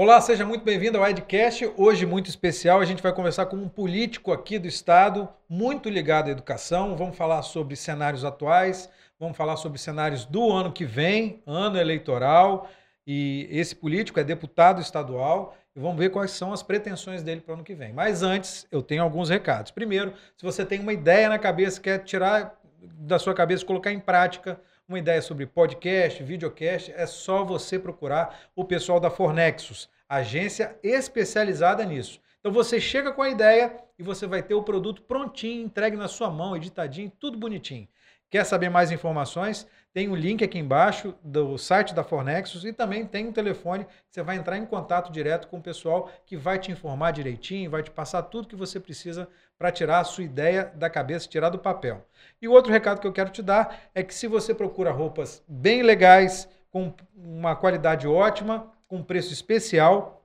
Olá, seja muito bem-vindo ao Edcast. Hoje, muito especial, a gente vai conversar com um político aqui do Estado, muito ligado à educação. Vamos falar sobre cenários atuais, vamos falar sobre cenários do ano que vem, ano eleitoral. E esse político é deputado estadual e vamos ver quais são as pretensões dele para o ano que vem. Mas antes, eu tenho alguns recados. Primeiro, se você tem uma ideia na cabeça, quer tirar da sua cabeça, colocar em prática uma ideia sobre podcast, videocast, é só você procurar o pessoal da Fornexus, agência especializada nisso. Então você chega com a ideia e você vai ter o produto prontinho, entregue na sua mão, editadinho, tudo bonitinho. Quer saber mais informações? Tem o um link aqui embaixo do site da Fornexus e também tem um telefone que você vai entrar em contato direto com o pessoal que vai te informar direitinho, vai te passar tudo que você precisa para tirar a sua ideia da cabeça, tirar do papel. E o outro recado que eu quero te dar é que se você procura roupas bem legais, com uma qualidade ótima, com preço especial,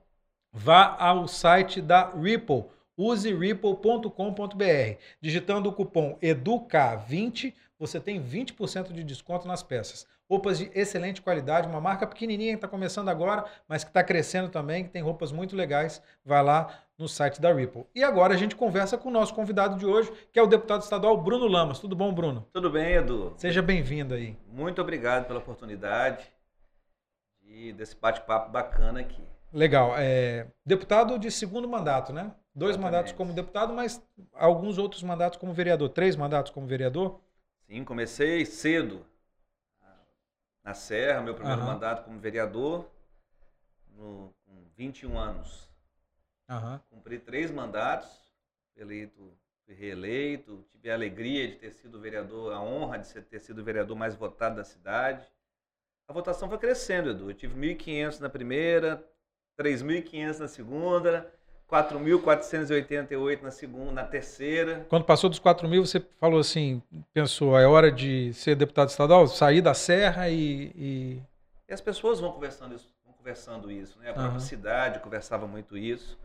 vá ao site da Ripple. Use ripple.com.br. Digitando o cupom EDUCA20, você tem 20% de desconto nas peças. Roupas de excelente qualidade, uma marca pequenininha que está começando agora, mas que está crescendo também, que tem roupas muito legais. Vai lá no site da Ripple. E agora a gente conversa com o nosso convidado de hoje, que é o deputado estadual Bruno Lamas. Tudo bom, Bruno? Tudo bem, Edu. Seja bem-vindo aí. Muito obrigado pela oportunidade e desse bate-papo bacana aqui. Legal. É, deputado de segundo mandato, né? Dois Exatamente. mandatos como deputado, mas alguns outros mandatos como vereador. Três mandatos como vereador? Sim, comecei cedo na Serra, meu primeiro uhum. mandato como vereador, no, com 21 anos. Uhum. Cumpri três mandatos, eleito, fui reeleito, tive a alegria de ter sido vereador, a honra de ter sido o vereador mais votado da cidade. A votação foi crescendo, Edu. Eu tive 1.500 na primeira, 3.500 na segunda, 4.488 na segunda, na terceira. Quando passou dos 4 mil, você falou assim, pensou, é hora de ser deputado estadual, sair da serra e... E, e as pessoas vão conversando isso, vão conversando isso, né? A própria uhum. cidade conversava muito isso.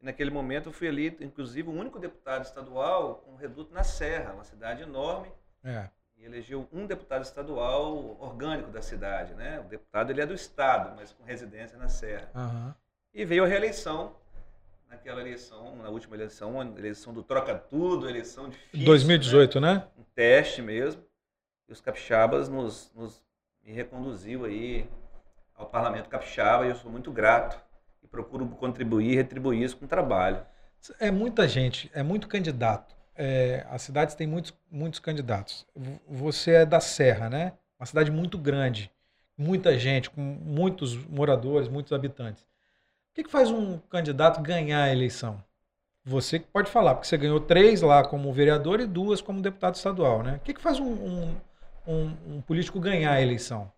E naquele momento eu fui ali, inclusive, o único deputado estadual com um reduto na serra, uma cidade enorme. É. E elegeu um deputado estadual orgânico da cidade, né? O deputado ele é do estado, mas com residência na serra. Uhum. E veio a reeleição naquela eleição, na última eleição, eleição do troca tudo, eleição difícil. 2018, né? né? Um teste mesmo. E os capixabas nos, nos me reconduziu aí ao parlamento capixaba e eu sou muito grato e procuro contribuir e retribuir isso com trabalho. É muita gente, é muito candidato. É, as cidades têm muitos, muitos candidatos. Você é da Serra, né? Uma cidade muito grande, muita gente, com muitos moradores, muitos habitantes. O que, que faz um candidato ganhar a eleição? Você que pode falar, porque você ganhou três lá como vereador e duas como deputado estadual, né? O que, que faz um, um, um, um político ganhar a eleição?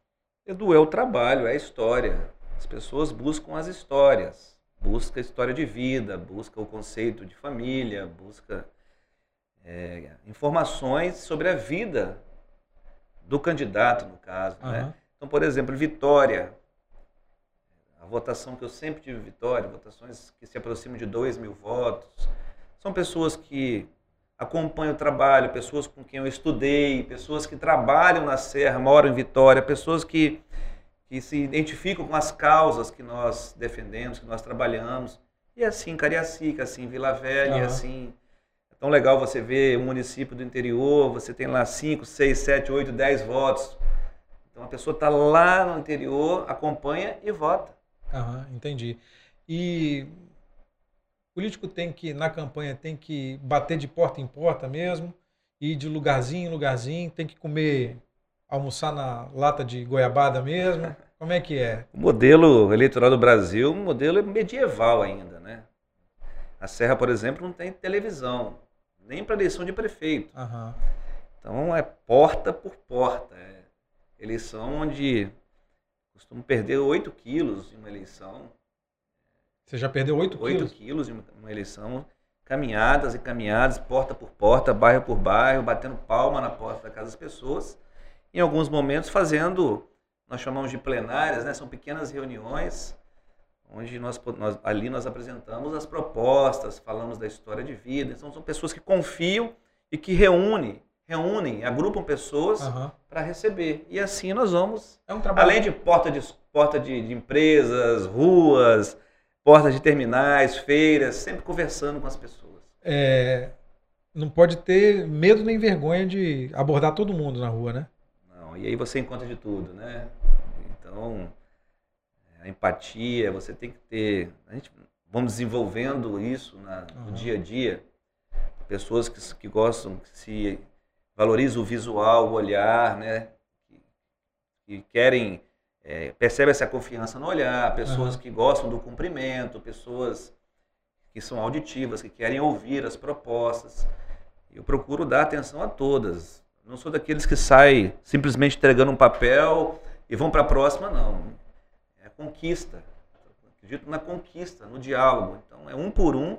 Edu, é o trabalho, é a história. As pessoas buscam as histórias, busca a história de vida, busca o conceito de família, busca é, informações sobre a vida do candidato, no caso. Uhum. Né? Então, por exemplo, Vitória, a votação que eu sempre tive vitória, votações que se aproximam de 2 mil votos. São pessoas que acompanham o trabalho, pessoas com quem eu estudei, pessoas que trabalham na Serra, moram em Vitória, pessoas que, que se identificam com as causas que nós defendemos, que nós trabalhamos. E assim, Cariacica, assim, Vila Velha, uhum. assim. É tão legal você ver um município do interior, você tem lá 5, 6, 7, 8, 10 votos. Então a pessoa está lá no interior, acompanha e vota. Aham, entendi. E o político tem que, na campanha, tem que bater de porta em porta mesmo, ir de lugarzinho em lugarzinho, tem que comer, almoçar na lata de goiabada mesmo. Como é que é? O modelo eleitoral do Brasil, um modelo medieval ainda, né? A Serra, por exemplo, não tem televisão, nem para eleição de prefeito. Então é porta por porta. É eleição onde costumo perder 8 quilos em uma eleição. Você já perdeu 8 quilos? 8 quilos em uma eleição. Caminhadas e caminhadas, porta por porta, bairro por bairro, batendo palma na porta da casa das pessoas. Em alguns momentos fazendo, nós chamamos de plenárias, né? são pequenas reuniões onde nós, nós, ali nós apresentamos as propostas, falamos da história de vida. Então são pessoas que confiam e que reúnem reúnem, agrupam pessoas uhum. para receber. E assim nós vamos, é um além de porta de, porta de, de empresas, ruas, portas de terminais, feiras, sempre conversando com as pessoas. É, não pode ter medo nem vergonha de abordar todo mundo na rua, né? Não, e aí você encontra de tudo, né? Então, a empatia, você tem que ter. A gente vamos desenvolvendo isso na, no uhum. dia a dia. Pessoas que, que gostam, que se valorizam o visual, o olhar, né? Que, que querem, é, percebe essa confiança no olhar, pessoas uhum. que gostam do cumprimento, pessoas que são auditivas, que querem ouvir as propostas. Eu procuro dar atenção a todas. Não sou daqueles que saem simplesmente entregando um papel e vão para a próxima, não. É conquista. Acredito na conquista, no diálogo. Então é um por um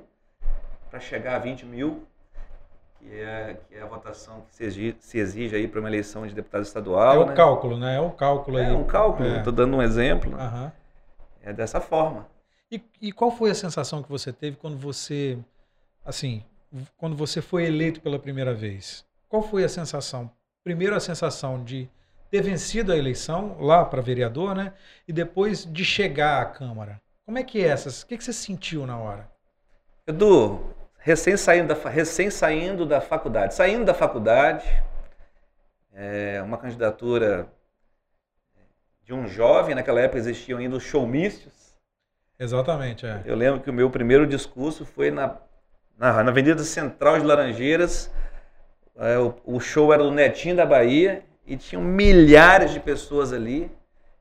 para chegar a 20 mil, que é, que é a votação que se exige, se exige aí para uma eleição de deputado estadual. É o né? cálculo, né? É o cálculo aí. É um cálculo, estou é. dando um exemplo. Uhum. É dessa forma. E, e qual foi a sensação que você teve quando você, assim, quando você foi eleito pela primeira vez? Qual foi a sensação? Primeiro a sensação de ter vencido a eleição lá para vereador, né? E depois de chegar à Câmara. Como é que é essas? O que, que você sentiu na hora? Edu, recém saindo da, recém saindo da faculdade. Saindo da faculdade, é uma candidatura de um jovem, naquela época existiam ainda os showmícios. Exatamente, é. Eu lembro que o meu primeiro discurso foi na na, na Avenida Central de Laranjeiras. É, o, o, show era do Netinho da Bahia e tinham milhares de pessoas ali.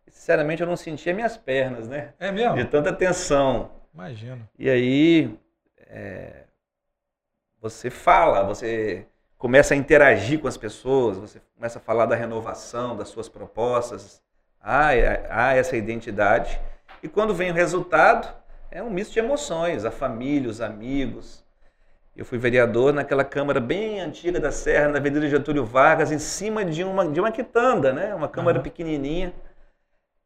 E, sinceramente, eu não sentia minhas pernas, né? É mesmo? De tanta tensão. Imagino. E aí, é, você fala, você começa a interagir com as pessoas, você começa a falar da renovação, das suas propostas. Há, há essa identidade. E quando vem o resultado, é um misto de emoções, a família, os amigos, eu fui vereador naquela Câmara bem antiga da Serra, na Avenida Getúlio Vargas, em cima de uma, de uma quitanda, né? uma Câmara uhum. pequenininha.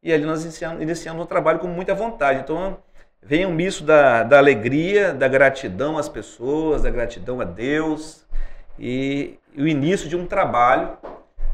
E ali nós iniciamos, iniciamos um trabalho com muita vontade. Então, vem um misto da, da alegria, da gratidão às pessoas, da gratidão a Deus e, o início de um trabalho,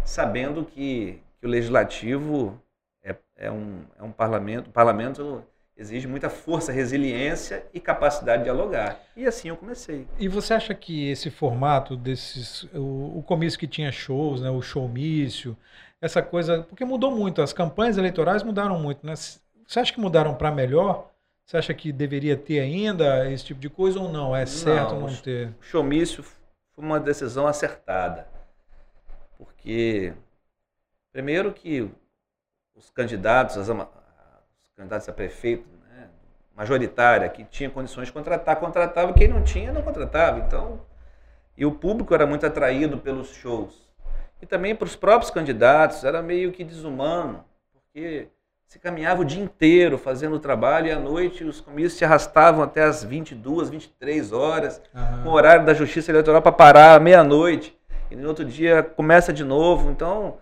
sabendo que, que o Legislativo é, é, um, é um parlamento, um parlamento exige muita força, resiliência e capacidade de dialogar. E assim eu comecei. E você acha que esse formato desses o, o comício que tinha shows, né, o showmício, essa coisa, porque mudou muito, as campanhas eleitorais mudaram muito, né? Você acha que mudaram para melhor? Você acha que deveria ter ainda esse tipo de coisa ou não? É certo não, não ter? O showmício foi uma decisão acertada. Porque primeiro que os candidatos, as, candidatos a prefeito, né, majoritária, que tinha condições de contratar, contratava, quem não tinha, não contratava. Então, e o público era muito atraído pelos shows. E também para os próprios candidatos, era meio que desumano, porque se caminhava o dia inteiro fazendo o trabalho e à noite os comícios se arrastavam até as 22, 23 horas, uhum. com o horário da Justiça Eleitoral para parar à meia-noite. E no outro dia começa de novo. Então,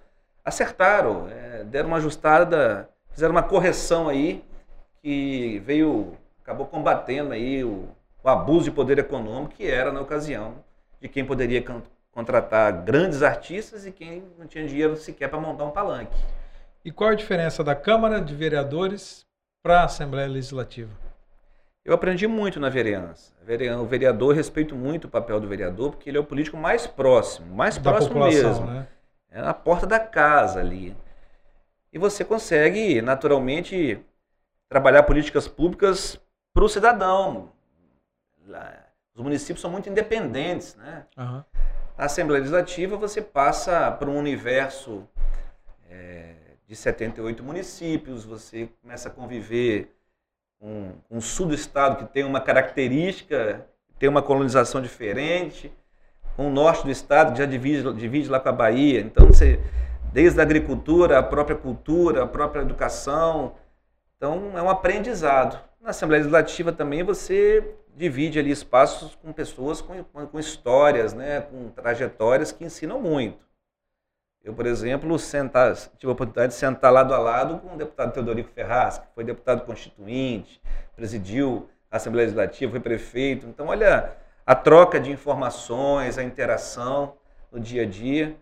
acertaram, é, deram uma ajustada fizeram uma correção aí que veio, acabou combatendo aí o, o abuso de poder econômico que era na ocasião de quem poderia contratar grandes artistas e quem não tinha dinheiro sequer para montar um palanque. E qual a diferença da Câmara de Vereadores para a Assembleia Legislativa? Eu aprendi muito na vereança. O vereador, respeito muito o papel do vereador, porque ele é o político mais próximo, mais da próximo mesmo. Né? É na porta da casa ali e você consegue, naturalmente, trabalhar políticas públicas para o cidadão. Os municípios são muito independentes. Né? Uhum. Na Assembleia Legislativa, você passa para um universo é, de 78 municípios, você começa a conviver com, o sul do estado, que tem uma característica, tem uma colonização diferente, com o norte do estado, que já divide, divide lá com a Bahia. Então, você desde a agricultura, a própria cultura, a própria educação. Então, é um aprendizado. Na Assembleia Legislativa também você divide ali espaços com pessoas com, com histórias, né, com trajetórias que ensinam muito. Eu, por exemplo, sentar, tive a oportunidade de sentar lado a lado com o deputado Teodorico Ferraz, que foi deputado constituinte, presidiu a Assembleia Legislativa, foi prefeito. Então, olha a troca de informações, a interação no dia a dia.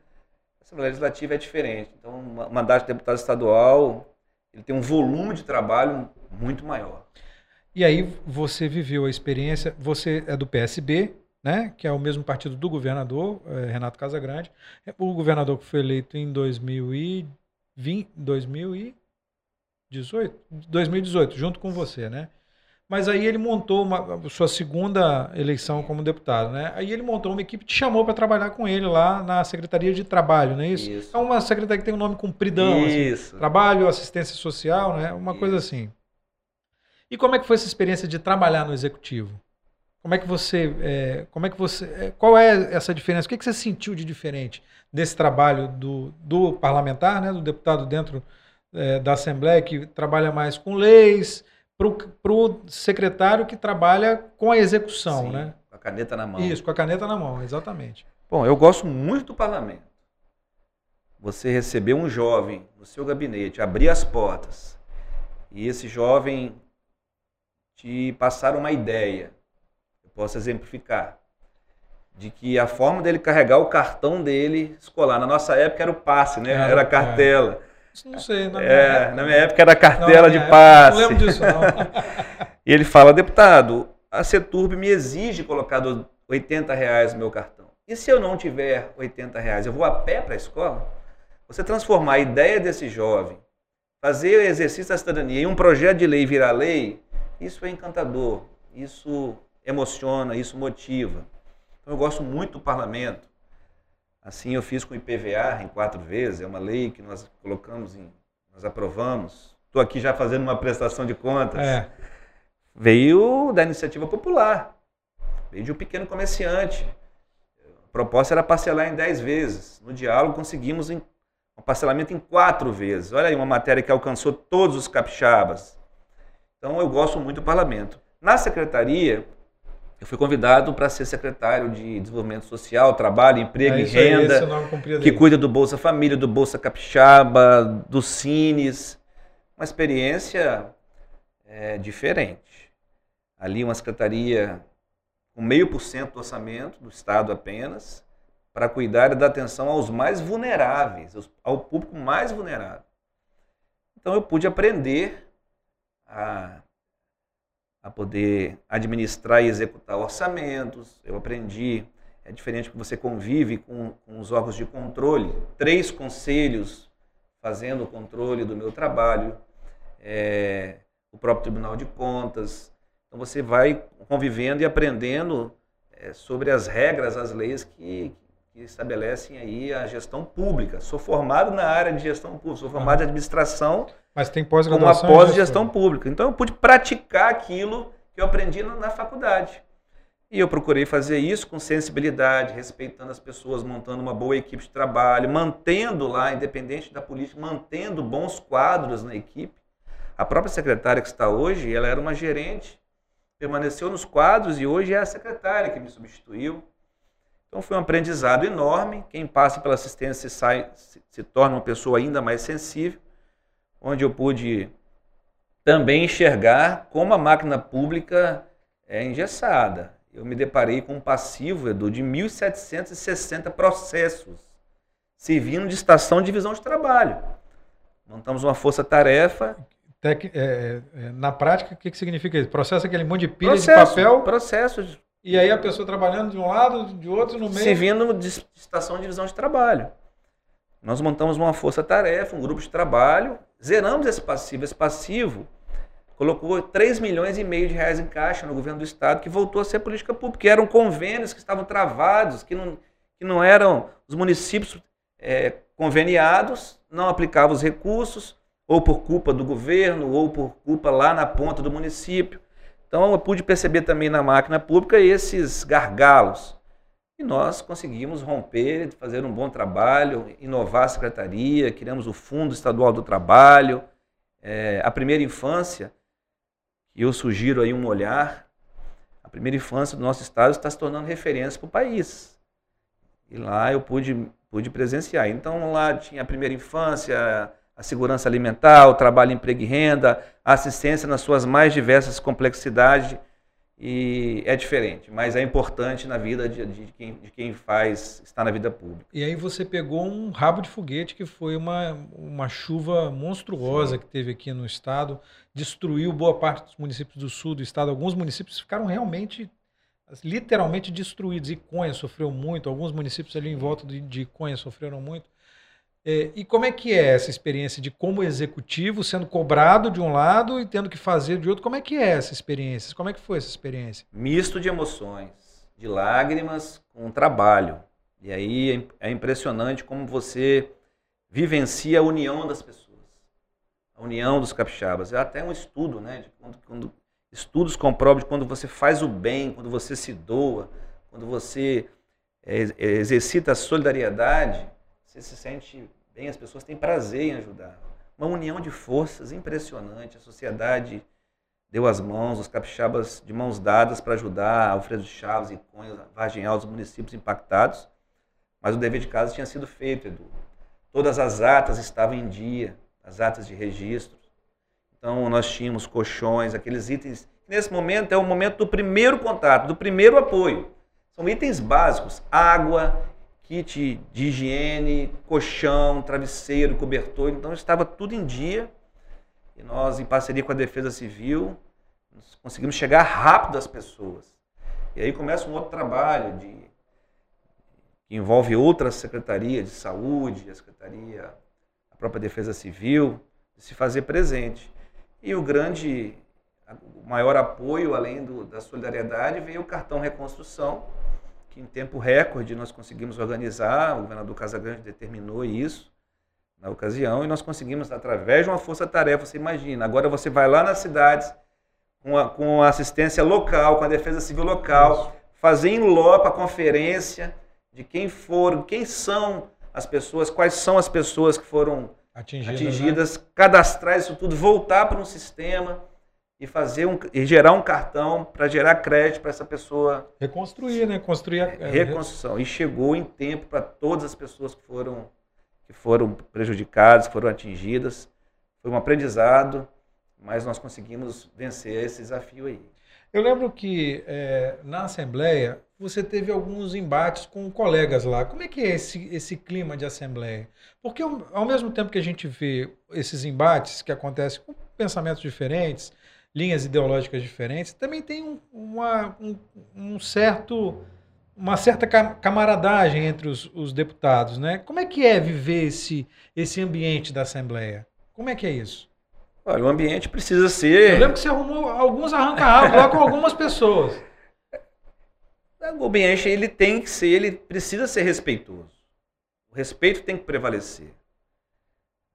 Assembleia Legislativa é diferente. Então, o mandato de deputado estadual ele tem um volume de trabalho muito maior. E aí você viveu a experiência, você é do PSB, né, que é o mesmo partido do governador, é, Renato Casagrande. O governador que foi eleito em 2020, 2018, 2018, junto com você, né? Mas aí ele montou uma, sua segunda eleição como deputado, né? Aí ele montou uma equipe, te chamou para trabalhar com ele lá na Secretaria de Trabalho, não é isso? isso. É uma secretaria que tem um nome compridão, assim. isso. Assim, trabalho, assistência social, né? Uma isso. coisa assim. E como é que foi essa experiência de trabalhar no executivo? Como é que você, é, como é que você, é, qual é essa diferença? O que, que você sentiu de diferente desse trabalho do, do parlamentar, né, do deputado dentro é, da Assembleia que trabalha mais com leis, para o secretário que trabalha com a execução, Sim, né? Com a caneta na mão. Isso, com a caneta na mão, exatamente. Bom, eu gosto muito do parlamento. Você receber um jovem no seu gabinete, abrir as portas e esse jovem te passar uma ideia, posso exemplificar, de que a forma dele carregar o cartão dele escolar, na nossa época era o passe, né? Era, a cartela. É não sei. Na minha, é, época, na minha época era cartela de passe. Não lembro disso, não. e ele fala, deputado, a Ceturb me exige colocar 80 reais no meu cartão. E se eu não tiver 80 reais, eu vou a pé para a escola? Você transformar a ideia desse jovem, fazer o exercício da cidadania em um projeto de lei virar lei, isso é encantador, isso emociona, isso motiva. Então eu gosto muito do parlamento. Assim eu fiz com o IPVA em quatro vezes, é uma lei que nós colocamos em, nós aprovamos. Estou aqui já fazendo uma prestação de contas. É. Veio da iniciativa popular, veio de um pequeno comerciante. A proposta era parcelar em dez vezes. No diálogo conseguimos um parcelamento em quatro vezes. Olha aí uma matéria que alcançou todos os capixabas. Então eu gosto muito do parlamento. Na secretaria, eu fui convidado para ser secretário de Desenvolvimento Social, Trabalho, Emprego é e Renda, aí, que cuida do Bolsa Família, do Bolsa Capixaba, do Cines. Uma experiência é, diferente. Ali uma secretaria com meio por cento do orçamento do Estado apenas, para cuidar e dar atenção aos mais vulneráveis, ao público mais vulnerável. Então eu pude aprender a a poder administrar e executar orçamentos. Eu aprendi, é diferente que você convive com, com os órgãos de controle, três conselhos fazendo o controle do meu trabalho, é, o próprio Tribunal de Contas. Então você vai convivendo e aprendendo é, sobre as regras, as leis que, que estabelecem aí a gestão pública. Sou formado na área de gestão pública, sou formado em administração mas tem pós-graduação. Com uma pós-gestão pública. Então eu pude praticar aquilo que eu aprendi na, na faculdade. E eu procurei fazer isso com sensibilidade, respeitando as pessoas, montando uma boa equipe de trabalho, mantendo lá, independente da política, mantendo bons quadros na equipe. A própria secretária que está hoje, ela era uma gerente, permaneceu nos quadros e hoje é a secretária que me substituiu. Então foi um aprendizado enorme. Quem passa pela assistência sai, se, se torna uma pessoa ainda mais sensível onde eu pude também enxergar como a máquina pública é engessada. Eu me deparei com um passivo, Edu, de 1.760 processos, servindo de estação de divisão de trabalho. Montamos uma força-tarefa. Tec, é, é, na prática, o que, que significa isso? Processo aquele monte de pilha processo, de papel. Processos. E aí a pessoa trabalhando de um lado, de outro, no meio. Servindo de estação de divisão de trabalho. Nós montamos uma força-tarefa, um grupo de trabalho, zeramos esse passivo. Esse passivo colocou 3 milhões e meio de reais em caixa no governo do Estado, que voltou a ser política pública, que eram convênios que estavam travados, que não, que não eram os municípios é, conveniados, não aplicavam os recursos, ou por culpa do governo, ou por culpa lá na ponta do município. Então eu pude perceber também na máquina pública esses gargalos. E nós conseguimos romper, fazer um bom trabalho, inovar a secretaria, criamos o Fundo Estadual do Trabalho, é, a primeira infância, e eu sugiro aí um olhar, a primeira infância do nosso estado está se tornando referência para o país. E lá eu pude, pude presenciar. Então lá tinha a primeira infância, a segurança alimentar, o trabalho, emprego e renda, a assistência nas suas mais diversas complexidades e é diferente, mas é importante na vida de, de, quem, de quem faz, está na vida pública. E aí você pegou um rabo de foguete que foi uma, uma chuva monstruosa Sim. que teve aqui no estado, destruiu boa parte dos municípios do sul do estado. Alguns municípios ficaram realmente, literalmente destruídos. Iconha sofreu muito, alguns municípios ali em volta de, de Iconha sofreram muito. É, e como é que é essa experiência de como executivo sendo cobrado de um lado e tendo que fazer de outro? Como é que é essa experiência? Como é que foi essa experiência? Misto de emoções, de lágrimas com trabalho. E aí é, é impressionante como você vivencia a união das pessoas, a união dos capixabas. É até um estudo, né? De quando, quando, estudos comprovam de quando você faz o bem, quando você se doa, quando você é, exercita a solidariedade você se sente bem, as pessoas têm prazer em ajudar. Uma união de forças impressionante. A sociedade deu as mãos, os capixabas de mãos dadas para ajudar Alfredo Chaves, e Cunha, Vargem Alto, os municípios impactados. Mas o dever de casa tinha sido feito, Edu. Todas as atas estavam em dia, as atas de registro. Então nós tínhamos colchões, aqueles itens. Nesse momento é o momento do primeiro contato, do primeiro apoio. São itens básicos: água, kit de higiene, colchão, travesseiro, cobertor. Então estava tudo em dia. E nós, em parceria com a Defesa Civil, conseguimos chegar rápido às pessoas. E aí começa um outro trabalho de, que envolve outras secretarias de saúde, a secretaria, a própria Defesa Civil, de se fazer presente. E o grande, o maior apoio, além do, da solidariedade, veio o cartão reconstrução, que em tempo recorde nós conseguimos organizar, o governador Casagrande determinou isso na ocasião, e nós conseguimos, através de uma força-tarefa, você imagina, agora você vai lá nas cidades, com a, com a assistência local, com a defesa civil local, isso. fazer em loco a conferência de quem foram, quem são as pessoas, quais são as pessoas que foram atingidas, atingidas né? cadastrar isso tudo, voltar para um sistema e fazer um, e gerar um cartão para gerar crédito para essa pessoa. Reconstruir, né? Construir a é, reconstrução. E chegou em tempo para todas as pessoas que foram, que foram prejudicadas, que foram atingidas. Foi um aprendizado, mas nós conseguimos vencer esse desafio aí. Eu lembro que é, na Assembleia você teve alguns embates com colegas lá. Como é que é esse, esse clima de Assembleia? Porque ao mesmo tempo que a gente vê esses embates que acontecem com pensamentos diferentes, linhas ideológicas diferentes, também tem um, uma, um, um, certo, uma certa camaradagem entre os, os, deputados. Né? Como é que é viver esse, esse ambiente da Assembleia? Como é que é isso? Olha, o ambiente precisa ser. Eu lembro que você arrumou alguns arranca-rabos lá com algumas pessoas. O ambiente ele tem que ser, ele precisa ser respeitoso. O respeito tem que prevalecer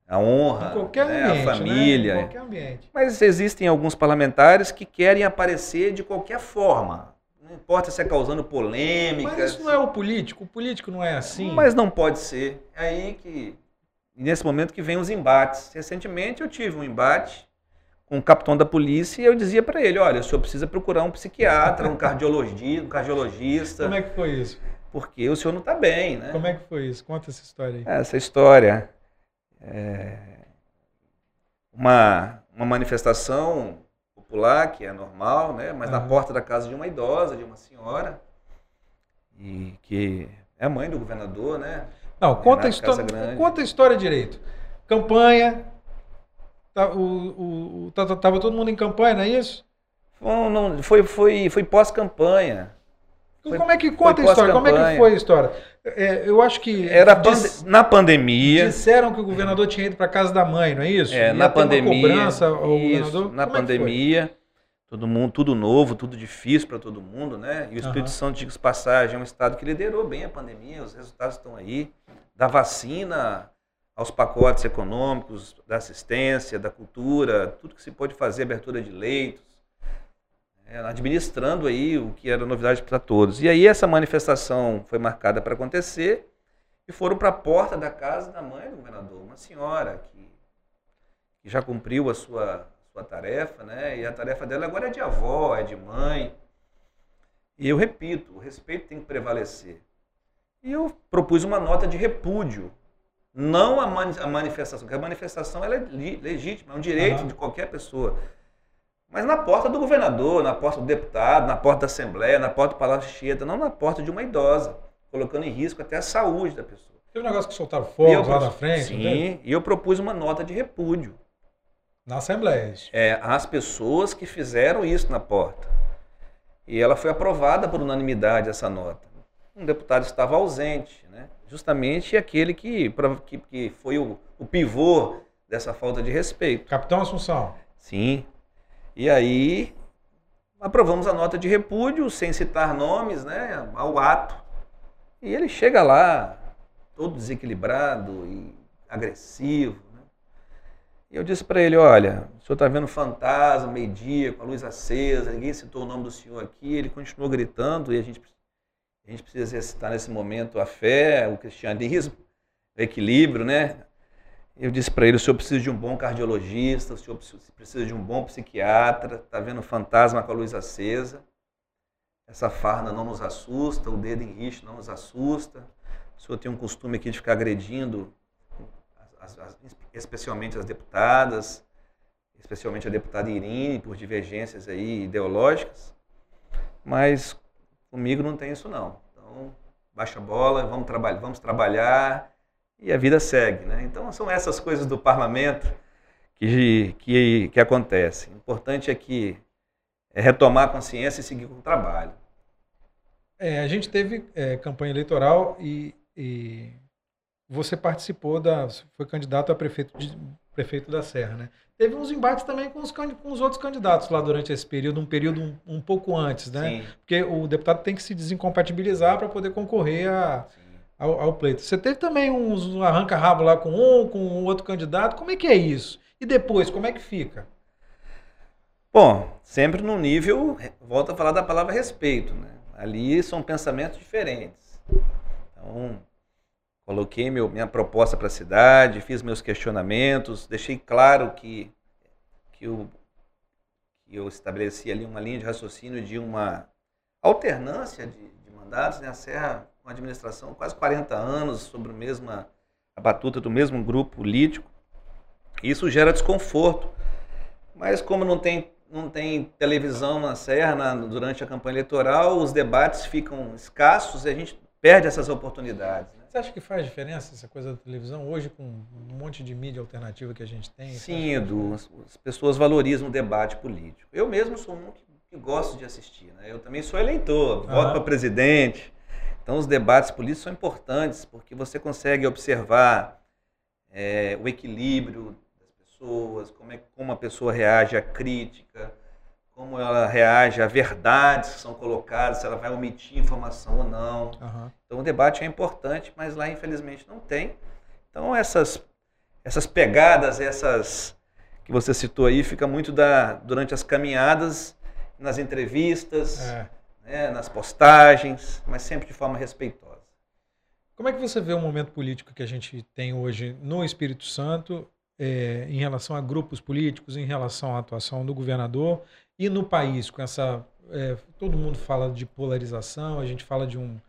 a honra, né, ambiente, a família. Né? qualquer ambiente. Mas existem alguns parlamentares que querem aparecer de qualquer forma. Não importa se é causando polêmicas. Mas isso não é o político. O político não é assim. Mas não pode ser. É aí que, nesse momento que vem os embates. Recentemente eu tive um embate com o capitão da polícia e eu dizia para ele, olha, o senhor precisa procurar um psiquiatra, um cardiologista, um cardiologista. Como é que foi isso? Porque o senhor não está bem, né? Como é que foi isso? Conta essa história aí. Essa história é, uma, uma manifestação popular, que é normal, né? mas na porta da casa de uma idosa, de uma senhora, e que é mãe do governador, né? Não, conta a, história, conta a história direito. Campanha, tá, o, o, tá, tá, tava todo mundo em campanha, não é isso? Foi, não, foi, foi, foi pós-campanha. Foi, Como é que conta a história? Como é que foi a história? É, eu acho que. Era diz, na pandemia. Disseram que o governador tinha ido para casa da mãe, não é isso? É, Ia na pandemia. cobrança isso. Na Como é pandemia, é todo mundo, tudo novo, tudo difícil para todo mundo, né? E o Espírito uhum. Santo, diga passagem, é um estado que liderou bem a pandemia, os resultados estão aí. Da vacina aos pacotes econômicos, da assistência, da cultura, tudo que se pode fazer, abertura de leitos administrando aí o que era novidade para todos. E aí essa manifestação foi marcada para acontecer e foram para a porta da casa da mãe do governador, uma senhora que, que já cumpriu a sua, sua tarefa, né? E a tarefa dela agora é de avó, é de mãe. E eu repito, o respeito tem que prevalecer. E eu propus uma nota de repúdio, não a, mani a manifestação, porque a manifestação ela é legítima, é um direito uhum. de qualquer pessoa Mas na porta do governador, na porta do deputado, na porta da Assembleia, na porta do Palácio Chieta, não na porta de uma idosa, colocando em risco até a saúde da pessoa. Teve um negócio que soltaram fogos lá na frente? Sim, e eu propus uma nota de repúdio. Na Assembleia. É, às pessoas que fizeram isso na porta. E ela foi aprovada por unanimidade, essa nota. Um deputado estava ausente, né? justamente aquele que, que, que foi o, o pivô dessa falta de respeito. Capitão Assunção. Sim. E aí aprovamos a nota de repúdio, sem citar nomes, né, ao ato. E ele chega lá, todo desequilibrado e agressivo. Né? E eu disse para ele: olha, o senhor está vendo fantasma, meio-dia, com a luz acesa, ninguém citou o nome do senhor aqui. Ele continuou gritando e a gente, a gente precisa exercitar nesse momento a fé, o cristianismo, o equilíbrio, né? Eu disse para ele: o senhor precisa de um bom cardiologista, o senhor precisa de um bom psiquiatra, está vendo fantasma com a luz acesa. Essa farda não nos assusta, o dedo em não nos assusta. O senhor tem um costume aqui de ficar agredindo, as, as, especialmente as deputadas, especialmente a deputada Irine, por divergências aí ideológicas. Mas comigo não tem isso não. Então, baixa a bola, vamos, traba vamos trabalhar e a vida segue. Né? Então são essas coisas do parlamento que, que, que acontecem. O importante é que é retomar a consciência e seguir com o trabalho. É, a gente teve é, campanha eleitoral e, e, você participou da. foi candidato a prefeito, de, prefeito da Serra, né? Teve uns embates também com os, com os outros candidatos lá durante esse período, um período um, um pouco antes, né? Sim. Porque o deputado tem que se desincompatibilizar para poder concorrer a. Sim ao, ao pleito. Você teve também uns um arranca-rabo lá com um, com outro candidato. Como é que é isso? E depois, como é que fica? Bom, sempre no nível, volta a falar da palavra respeito, né? Ali são pensamentos diferentes. Então, coloquei meu, minha proposta para a cidade, fiz meus questionamentos, deixei claro que, que, eu, que eu estabeleci ali uma linha de raciocínio de uma alternância de, de mandatos. Né? A Serra administração quase 40 anos sobre a mesma a batuta do mesmo grupo político. Isso gera desconforto. Mas como não tem não tem televisão na Serra na, durante a campanha eleitoral, os debates ficam escassos e a gente perde essas oportunidades. Né? Você acha que faz diferença essa coisa da televisão hoje com um monte de mídia alternativa que a gente tem? Sim, Edu. As, as, pessoas valorizam o debate político. Eu mesmo sou um que, que gosto de assistir. Né? Eu também sou eleitor, voto para presidente. Então, os debates políticos são importantes porque você consegue observar é, o equilíbrio das pessoas, como, é, como a pessoa reage à crítica, como ela reage a verdades que são colocadas, se ela vai omitir informação ou não. Uhum. Então, o debate é importante, mas lá, infelizmente, não tem. Então, essas, essas pegadas, essas que você citou aí, fica muito da, durante as caminhadas, nas entrevistas. É né, nas postagens, mas sempre de forma respeitosa. Como é que você vê o momento político que a gente tem hoje no Espírito Santo é, em relação a grupos políticos, em relação à atuação do governador e no país com essa é, todo mundo fala de polarização, a gente fala de um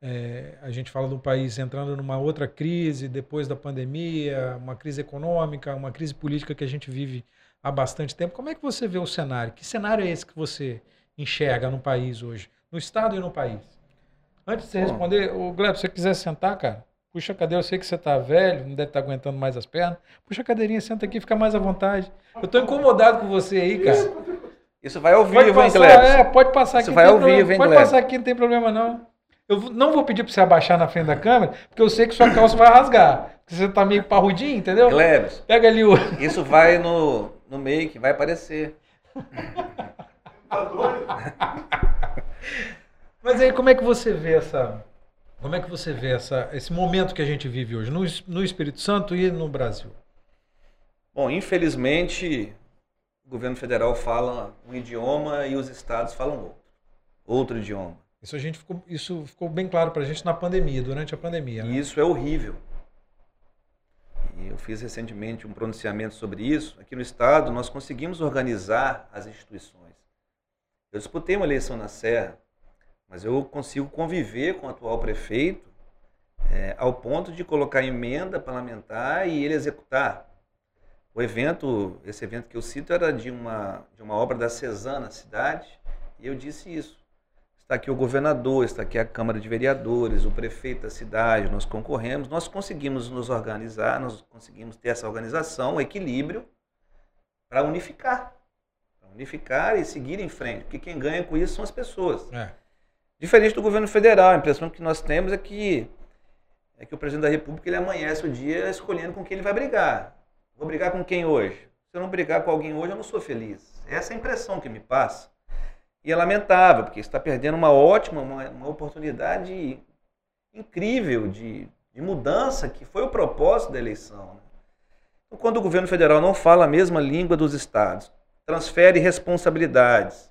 é, a gente fala do país entrando numa outra crise depois da pandemia, uma crise econômica, uma crise política que a gente vive há bastante tempo. Como é que você vê o cenário? Que cenário é esse que você enxerga no país hoje? No Estado e no país? Antes de você responder, o Gleb, se você quiser sentar, cara, puxa a cadeira, eu sei que você está velho, não deve estar tá aguentando mais as pernas. Puxa a cadeirinha, senta aqui, fica mais à vontade. Eu estou incomodado com você aí, cara. Isso vai ao vivo, hein, Gleb? É, pode passar aqui. Isso vai ao vivo, hein, Pode passar aqui, não tem problema não. Eu não vou pedir para você abaixar na frente da câmera, porque eu sei que sua calça vai rasgar. Porque você está meio parrudinho, entendeu? Glebs. Pega ali o. Isso vai no, no make, vai aparecer. Mas aí como é que você vê essa. Como é que você vê essa, esse momento que a gente vive hoje, no, no Espírito Santo e no Brasil? Bom, infelizmente, o governo federal fala um idioma e os estados falam outro. Outro idioma. Isso, a gente ficou, isso ficou bem claro para a gente na pandemia, durante a pandemia. Né? E isso é horrível. E eu fiz recentemente um pronunciamento sobre isso. Aqui no estado, nós conseguimos organizar as instituições eu disputei uma eleição na Serra, mas eu consigo conviver com o atual prefeito é, ao ponto de colocar emenda parlamentar e ele executar. O evento, esse evento que eu cito era de uma, de uma obra da Cezanne na cidade, e eu disse isso. Está aqui o governador, está aqui a Câmara de Vereadores, o prefeito da cidade, nós concorremos, nós conseguimos nos organizar, nós conseguimos ter essa organização, equilíbrio, para unificar. Unificar e seguir em frente, porque quem ganha com isso são as pessoas. É. Diferente do governo federal, a impressão que nós temos é que, é que o presidente da República ele amanhece o dia escolhendo com quem ele vai brigar. Vou brigar com quem hoje? Se eu não brigar com alguém hoje, eu não sou feliz. Essa é a impressão que me passa. E é lamentável, porque está perdendo uma ótima, uma, uma oportunidade incrível de, de, mudança, que foi o propósito da eleição. Né? Então, quando o governo federal não fala a mesma língua dos estados, transfere responsabilidades,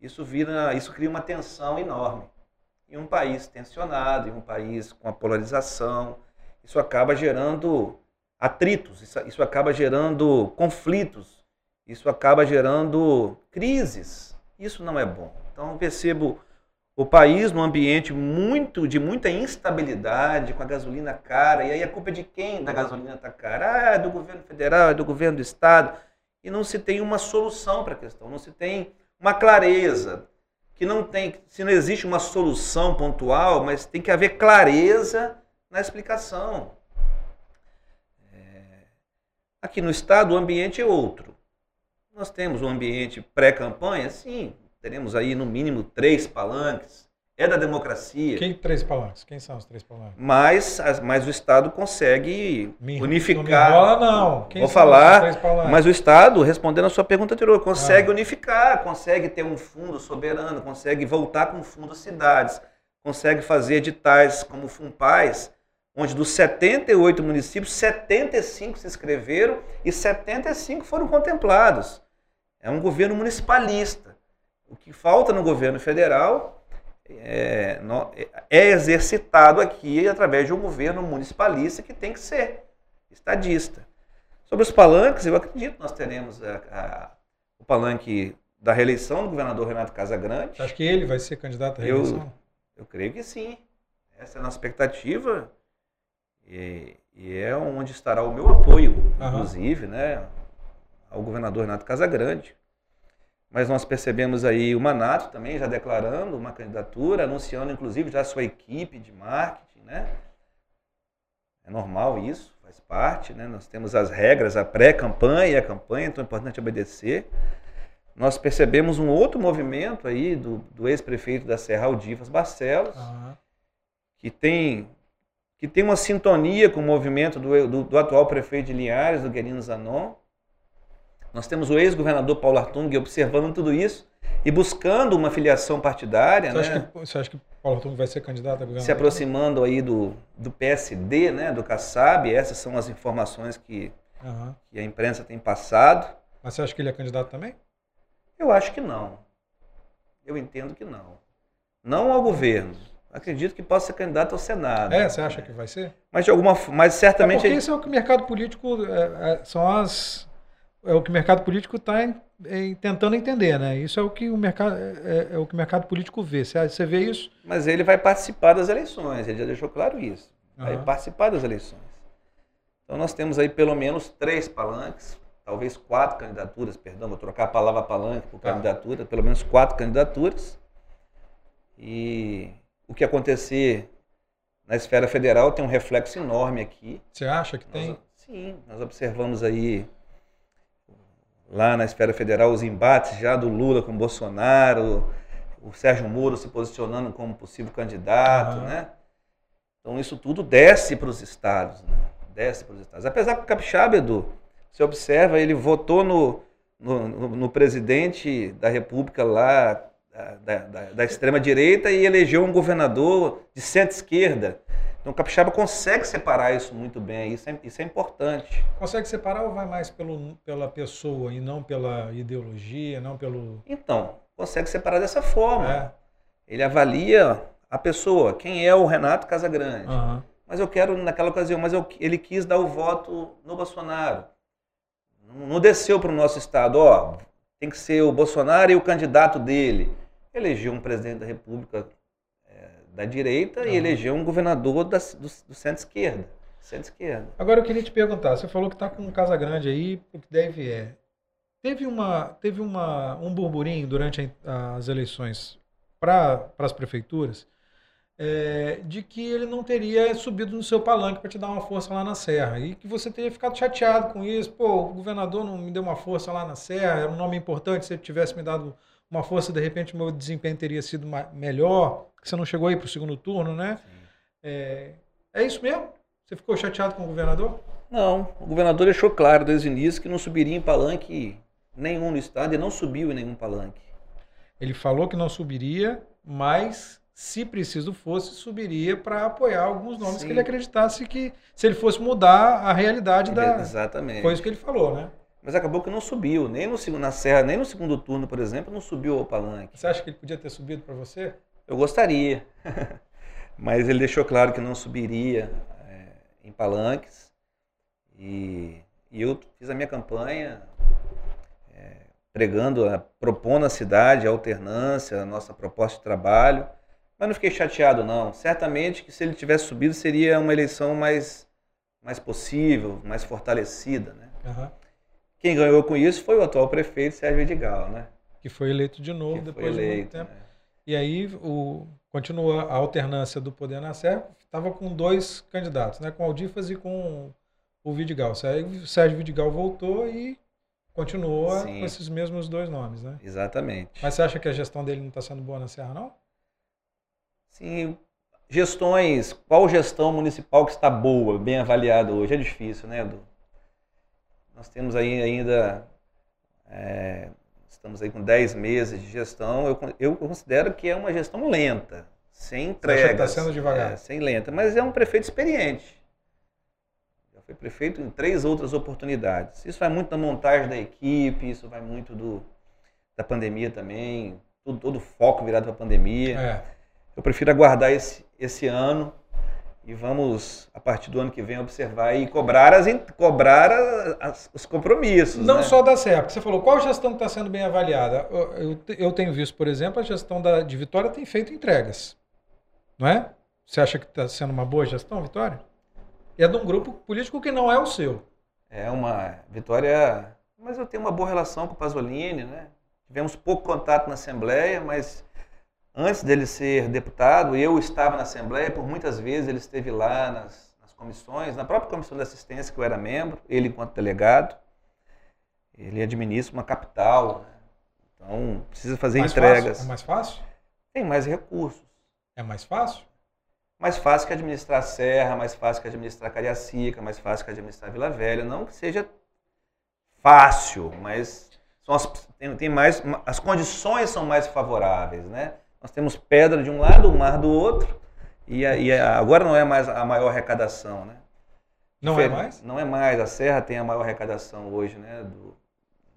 isso, vira, isso cria uma tensão enorme. Em um país tensionado, em um país com a polarização, isso acaba gerando atritos, isso, isso acaba gerando conflitos, isso acaba gerando crises. Isso não é bom. Então percebo o país num ambiente muito de muita instabilidade, com a gasolina cara, e aí a culpa é de quem da gasolina está cara? Ah, é do governo federal, é do governo do estado, e não se tem uma solução para a questão, não se tem uma clareza, que não tem, se não existe uma solução pontual, mas tem que haver clareza na explicação. É... Aqui no Estado o ambiente é outro. Nós temos um ambiente pré-campanha, sim, teremos aí no mínimo três palanques, é da democracia. Quem três palanques? Quem são os três palanques? Mas, mas o Estado consegue me, unificar. Não me enrola, não. Quem Vou falar, mas o Estado, respondendo a sua pergunta anterior, consegue ah. unificar, consegue ter um fundo soberano, consegue voltar com o fundo cidades, consegue fazer editais como o FUNPAIS, onde dos 78 municípios, 75 se inscreveram e 75 foram contemplados. É um governo municipalista. O que falta no governo federal é, é exercitado aqui através de um governo municipalista que tem que ser estadista. Sobre os palanques, eu acredito que nós teremos a, a, o palanque da reeleição do governador Renato Casagrande. Acho que ele vai ser candidato à reeleição? Eu, eu creio que sim. Essa é a nossa expectativa. E, e é onde estará o meu apoio, inclusive, né, ao governador Renato Casagrande. Mas nós percebemos aí o Manato também já declarando uma candidatura, anunciando inclusive já a sua equipe de marketing, né? É normal isso, faz parte, né? Nós temos as regras, a pré-campanha e a campanha, então é importante obedecer. Nós percebemos um outro movimento aí do, do ex-prefeito da Serra, Aldivas Barcelos, uhum. que tem que tem uma sintonia com o movimento do, do, do atual prefeito de Linhares, do Guerino Zanon, nós temos o ex-governador Paulo Artung observando tudo isso e buscando uma filiação partidária. Você, né? acha, que, você acha que Paulo Artung vai ser candidato a governador? Se aproximando aí do, do PSD, né, do Kassab, essas são as informações que, uhum. que a imprensa tem passado. Mas você acha que ele é candidato também? Eu acho que não. Eu entendo que não. Não ao governo. Acredito que possa ser candidato ao Senado. É, você acha que vai ser? Mas de alguma, mas certamente. É porque isso é o que o mercado político é, é, são as é o que o mercado político está tentando entender, né? Isso é o que o mercado é, é, o que o mercado político vê. Você, você vê isso? Mas ele vai participar das eleições. Ele já deixou claro isso. Vai uhum. participar das eleições. Então nós temos aí pelo menos três palanques, talvez quatro candidaturas, perdão, vou trocar a palavra palanque por tá. candidatura, pelo menos quatro candidaturas. E o que acontecer na esfera federal tem um reflexo enorme aqui. Você acha que tem? Nós, sim, nós observamos aí lá na esfera federal os embates já do Lula com Bolsonaro, o Sérgio Moro se posicionando como possível candidato, uhum. né? Então isso tudo desce para os estados, né? desce para os estados. Apesar que o Capixaba, Edu, você observa, ele votou no, no, no, no presidente da República lá da, da, da extrema direita e elegeu um governador de centro-esquerda. Então o capixaba consegue separar isso muito bem, isso é, isso é importante. Consegue separar ou vai mais pelo, pela pessoa e não pela ideologia, não pelo. Então, consegue separar dessa forma. É. Ele avalia a pessoa, quem é o Renato Casagrande. Uhum. Mas eu quero, naquela ocasião, mas eu, ele quis dar o voto no Bolsonaro. Não desceu para o nosso estado, ó, tem que ser o Bolsonaro e o candidato dele. Elegeu um presidente da República da direita uhum. e elegeu um governador da, do, do centro-esquerda. Centro-esquerda. Agora eu queria te perguntar, você falou que está com Casa Grande aí, o que deve é. Teve, uma, teve uma, um burburinho durante a- as eleições para as prefeituras é, de que ele não teria subido no seu palanque para te dar uma força lá na Serra e que você teria ficado chateado com isso. Pô, o governador não me deu uma força lá na Serra, era um nome importante. Se ele tivesse me dado uma força, de repente meu desempenho teria sido melhor. Que Você não chegou aí para o segundo turno, né? É, é isso mesmo? Você ficou chateado com o governador? Não, o governador deixou claro desde o início que não subiria em palanque nenhum no estado e não subiu em nenhum palanque. Ele falou que não subiria, mas se preciso fosse, subiria para apoiar alguns nomes Sim. que ele acreditasse que se ele fosse mudar a realidade da. Exatamente. Foi isso que ele falou, né? Mas acabou que não subiu, nem no, na Serra, nem no segundo turno, por exemplo, não subiu ao palanque. Você acha que ele podia ter subido para você? Eu gostaria, mas ele deixou claro que não subiria é, em palanques. E, e eu fiz a minha campanha é, pregando, a- propondo à cidade a alternância, a nossa proposta de trabalho. Mas não fiquei chateado, não. Certamente que se ele tivesse subido seria uma eleição mais, mais possível, mais fortalecida. Né? Aham. Quem ganhou com isso foi o atual prefeito Sérgio Vidigal, né? Que foi eleito de novo Que depois de muito eleito. tempo. né? E aí o, continua a alternância do poder na Serra. Estava com dois candidatos, né? Com o Aldifas e com o Vidigal. O Sérgio o Sérgio Vidigal voltou e continua Sim. com esses mesmos dois nomes, né? Exatamente. Mas você acha que a gestão dele não está sendo boa na Serra, não? Sim, gestões, qual gestão municipal que está boa, bem avaliada hoje? É difícil, né, Edu? Nós temos aí ainda, é, estamos aí com 10 meses de gestão, eu, eu considero que é uma gestão lenta, sem tá entregas. sendo devagar? É, sem lenta, mas é um prefeito experiente. Já foi prefeito em três outras oportunidades. Isso vai muito da montagem da equipe, isso vai muito do, da pandemia também, tudo, todo o foco virado para a pandemia. É. Eu prefiro aguardar esse, esse ano e vamos, a partir do ano que vem, observar e cobrar, as, cobrar as- os compromissos. Não né? só da porque você falou qual gestão está sendo bem avaliada. Eu, eu te- eu tenho visto, por exemplo, a gestão da, de Vitória tem feito entregas. Não é? Você acha que está sendo uma boa gestão, Vitória? E é de um grupo político que não é o seu. É uma vitória. Mas eu tenho uma boa relação com o Pasolini, né? Tivemos pouco contato na Assembleia, mas antes dele ser deputado, eu estava na Assembleia, por muitas vezes ele esteve lá nas, nas comissões, na própria comissão de assistência que eu era membro, ele enquanto delegado. Ele administra uma capital, né? então precisa fazer mais entregas. Fácil? É mais fácil? Tem mais recursos. É mais fácil? Mais fácil que administrar Serra, mais fácil que administrar Cariacica, mais fácil que administrar Vila Velha. Não que seja fácil, mas são as, tem, tem mais, as condições são mais favoráveis, né? Nós temos pedra de um lado, o mar do outro, e, a- e a- agora não é mais a maior arrecadação, né? Não é Diferente- mais? Não é mais. A Serra tem a maior arrecadação hoje, né? do-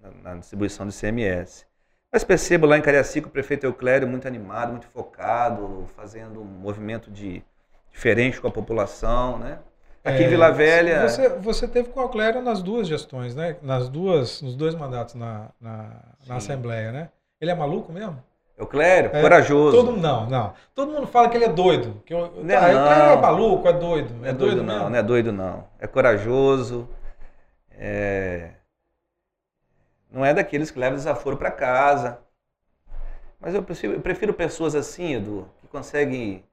na, na distribuição do ICMS. Mas percebo lá em Cariacica o prefeito Euclério muito animado, muito focado, fazendo um movimento de, diferente com a população, né? Aqui em É, Vila Velha. Você, você teve com a Clério nas duas gestões, né? Nas duas, nos dois mandatos na, na, na Assembleia, né? Ele é maluco mesmo? Euclério, É, corajoso. Todo, não, não. Todo mundo fala que ele é doido. Que eu, Não é tá, o cara é não. maluco, é doido. Não é doido, não, mesmo? não é doido não. É corajoso. é- Não é daqueles que levam desaforo para casa. Mas eu prefiro, eu prefiro pessoas assim, Edu, que conseguem,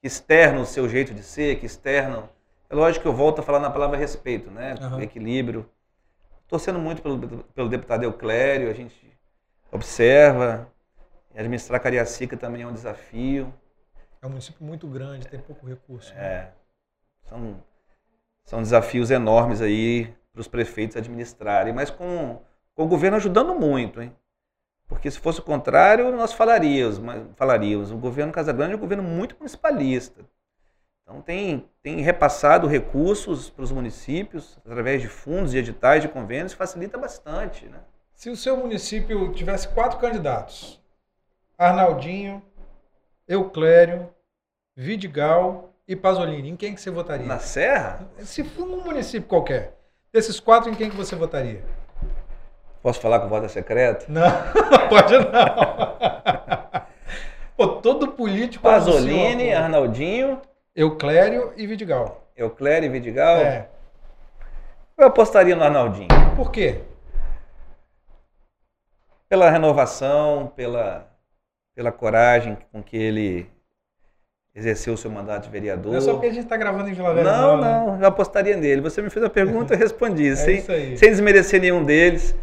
que externam o seu jeito de ser, que externam. É lógico que eu volto a falar na palavra respeito, né? Aham. Equilíbrio. Torcendo muito pelo, pelo deputado Euclério, a gente observa. Administrar Cariacica também é um desafio. É um município muito grande, tem pouco recurso. né? É, são, são desafios enormes aí para os prefeitos administrarem, mas com, com o governo ajudando muito, hein? Porque se fosse o contrário, nós falaríamos, mas falaríamos. O governo Casagrande é um governo muito municipalista. Então tem, tem repassado recursos para os municípios através de fundos, de editais, de convênios, facilita bastante, né? Se o seu município tivesse quatro candidatos, Arnaldinho, Euclério, Vidigal e Pasolini, em quem que você votaria? Na Serra, Se for num município qualquer, desses quatro, em quem que você votaria? posso falar com voto secreto? Não, pode não. Pô, todo político Pasolini, Arnaldinho, Euclério e Vidigal. que é o Cléry Vidigal, É. eu apostaria no Arnaldinho. Por quê? Pela renovação, pela, pela coragem com que ele exerceu o seu mandato de vereador. Não é só porque a gente está gravando em Vila Velha. Não, né? não, eu apostaria nele. Você me fez a pergunta, eu respondi, É sem, isso aí. sem desmerecer nenhum deles.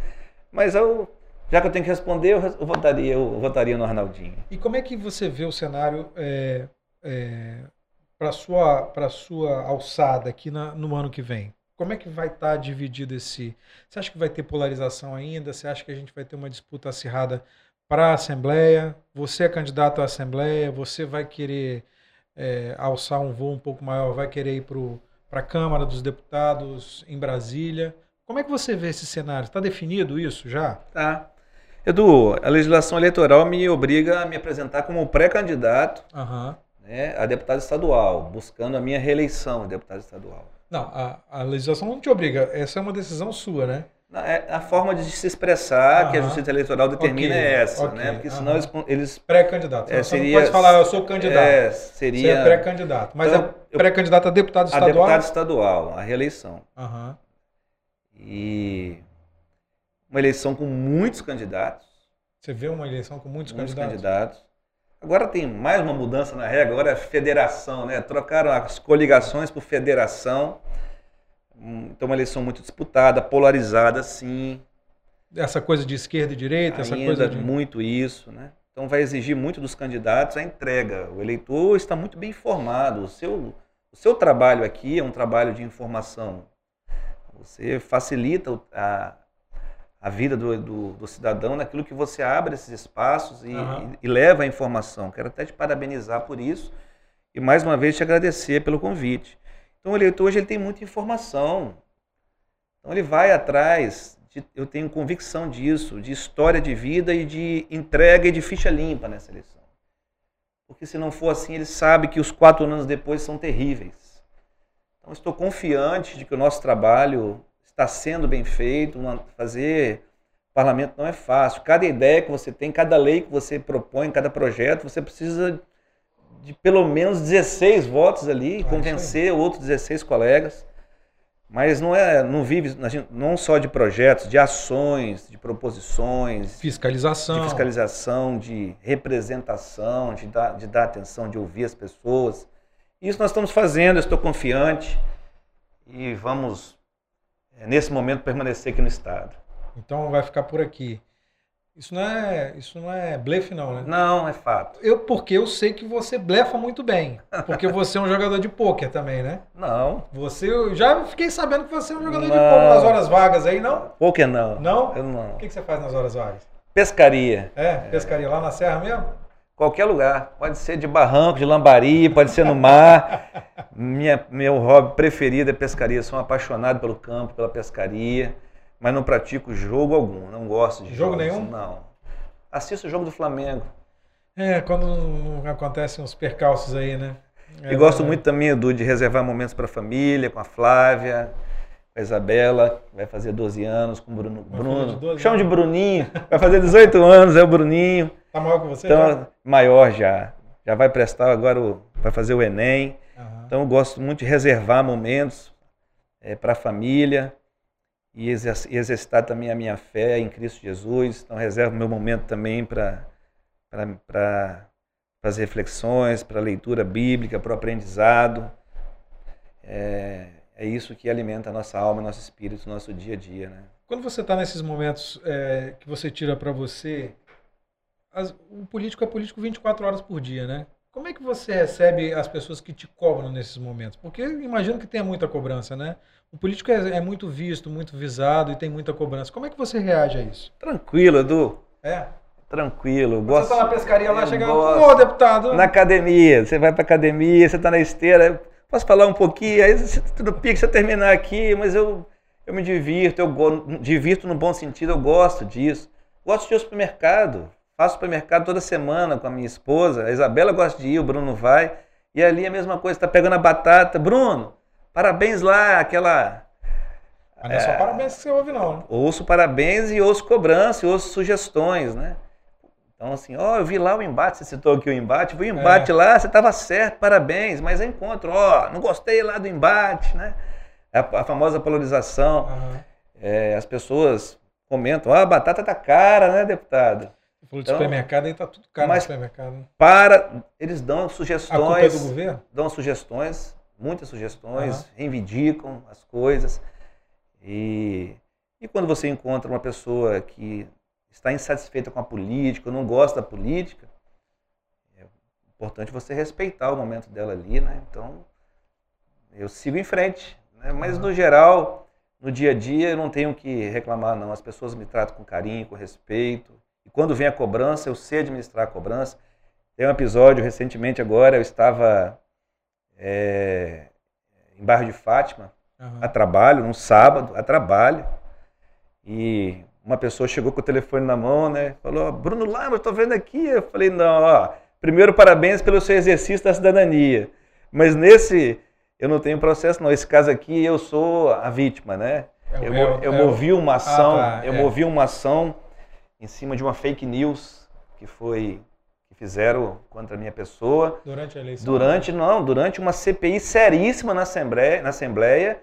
Mas eu, já que eu tenho que responder, eu, eu votaria, eu votaria no Arnaldinho. E como é que você vê o cenário para sua para sua alçada aqui na- no ano que vem? Como é que vai estar dividido esse? Você acha que vai ter polarização ainda? Você acha que a gente vai ter uma disputa acirrada para a Assembleia? Você é candidato à Assembleia? Você vai querer é, alçar um voo um pouco maior? Vai querer ir para a Câmara dos Deputados em Brasília? Como é que você vê esse cenário? Está definido isso já? Tá. Edu, a legislação eleitoral me obriga a me apresentar como pré-candidato Aham. né, a deputado estadual, buscando a minha reeleição a deputado estadual. Não, a, a legislação não te obriga. Essa é uma decisão sua, né? É- A forma de se expressar que a. Justiça Eleitoral determina Ok, é essa, ok, né? Porque senão eles, eles Pré-candidato. É, Você seria- não pode falar, eu sou candidato. é, Você seria é pré-candidato. Mas Então, é pré-candidato a deputado a estadual? deputado estadual, a reeleição. Aham. E uma eleição com muitos candidatos, Você vê uma eleição com muitos, muitos candidatos? candidatos. Agora tem mais uma mudança na regra, agora é federação, né? Trocaram as coligações por federação. Então uma eleição muito disputada, polarizada, sim. Essa coisa de esquerda e direita, essa coisa de... muito isso, né? Então vai exigir muito dos candidatos a entrega. O eleitor está muito bem informado. O seu, o seu trabalho aqui é um trabalho de informação. Você facilita a, a vida do, do, do cidadão naquilo que você abre esses espaços e, Aham. e- e leva a informação. Quero até te parabenizar por isso e mais uma vez te agradecer pelo convite. Então o eleitor hoje ele tem muita informação. Então ele vai atrás, de- eu tenho convicção disso, de história de vida e de entrega e de ficha limpa nessa eleição. Porque se não for assim, ele sabe que os quatro anos depois são terríveis. Então estou confiante de que o nosso trabalho está sendo bem feito. fazer parlamento não é fácil. Cada ideia que você tem, cada lei que você propõe, cada projeto, você precisa de pelo menos 16 votos ali, Ah, convencer outros 16 colegas. Mas não é, não vive não só de projetos, de ações, de proposições, Fiscalização. de fiscalização, de representação, de dar, de dar atenção, de ouvir as pessoas. Isso nós estamos fazendo, eu estou confiante e vamos, eh, nesse momento, permanecer aqui no Estado. Então vai ficar por aqui. Isso não é, isso não é blefe não, né? Não, é fato. Eu, porque eu sei que você blefa muito bem. Porque você é um jogador de pôquer também, né? Não, Você, eu já fiquei sabendo que você é um jogador de Não. pôquer nas horas vagas aí, não? por que não? Não? Eu não. O que que você faz nas horas vagas? Pescaria, É, pescaria lá na serra mesmo? qualquer lugar. Pode ser de barranco, de lambari, pode ser no mar. Minha, meu hobby preferido é pescaria. Sou um apaixonado pelo campo, pela pescaria, mas não pratico jogo algum. Não gosto de Jogo jogos, nenhum? Não. Assisto o jogo do Flamengo. É, quando acontecem uns percalços aí, né? É e gosto verdade. muito também, Edu, de reservar momentos para a família, com a Flávia, com a Isabela, que vai fazer 12 anos, com o Bruno. Uma de Bruno. 12 Chama de anos. Bruninho. Vai fazer 18 anos, é o Bruninho. Tá maior que você? Então, já? maior já. Já vai prestar agora, o, vai fazer o Enem. Aham. Então eu gosto muito de reservar momentos para a família e exer- exercitar também a minha fé em Cristo Jesus. Então reservo meu momento também para as reflexões, para a leitura bíblica, para o aprendizado. É, é isso que alimenta a nossa alma, nosso espírito, nosso dia a dia. Né? Quando você está nesses momentos é, que você tira para você, as- o político é político 24 horas por dia, né? Como é que você recebe as pessoas que te cobram nesses momentos? Porque imagino que tenha muita cobrança, né? O político é, é muito visto, muito visado e tem muita cobrança. Como é que você reage a isso? Tranquilo, Edu. É? Tranquilo. eu Você Gosto, está na pescaria lá, eu chega, gosto. ô deputado, Na academia, você vai pra academia, você tá na esteira, posso falar um pouquinho, aí você tudo pique, você terminar aqui, mas eu, eu me divirto, eu go- divirto no bom sentido, eu gosto disso. Gosto de ir ao supermercado, faço supermercado toda semana com a minha esposa, a Isabela gosta de ir, o Bruno vai, e ali é a mesma coisa, tá pegando a batata, Bruno, parabéns lá, aquela... Mas não é só parabéns que você ouve, não. né? Ouço parabéns e ouço cobrança, e ouço sugestões, né? Então, assim, ó, eu vi lá o embate, você citou aqui o embate, vi o embate é. lá, você estava certo, parabéns, mas é encontro, ó, não gostei lá do embate, né? A, a famosa polarização. Uhum. É, as pessoas comentam, ah, a batata tá cara, né, deputado? Falou de então, supermercado, aí tá tudo caro mas no supermercado. Né? Para, eles dão sugestões. A culpa é do governo? Dão sugestões, muitas sugestões, uhum. reivindicam as coisas. E, e quando você encontra uma pessoa que está insatisfeita com a política, não gosta da política, é importante você respeitar o momento dela ali, né? Então, eu sigo em frente. Né? Mas, uhum. no geral, no dia a dia, eu não tenho que reclamar, não. As pessoas me tratam com carinho, com respeito. Quando vem a cobrança, eu sei administrar a cobrança. Tem um episódio recentemente agora, eu estava é, em Bairro de Fátima, uhum. a trabalho, num sábado, a trabalho. E uma pessoa chegou com o telefone na mão, né? Falou, Bruno Lama, estou vendo aqui. Eu falei, não, ó, primeiro parabéns pelo seu exercício da cidadania. Mas nesse, eu não tenho processo, não. Esse caso aqui, eu sou a vítima, né? É, eu, é, eu é, movi uma ação, ah, tá, eu é. movi uma ação em cima de uma fake news que foi que fizeram contra a minha pessoa. Durante a eleição? Durante, não, durante uma CPI seríssima na Assembleia, na Assembleia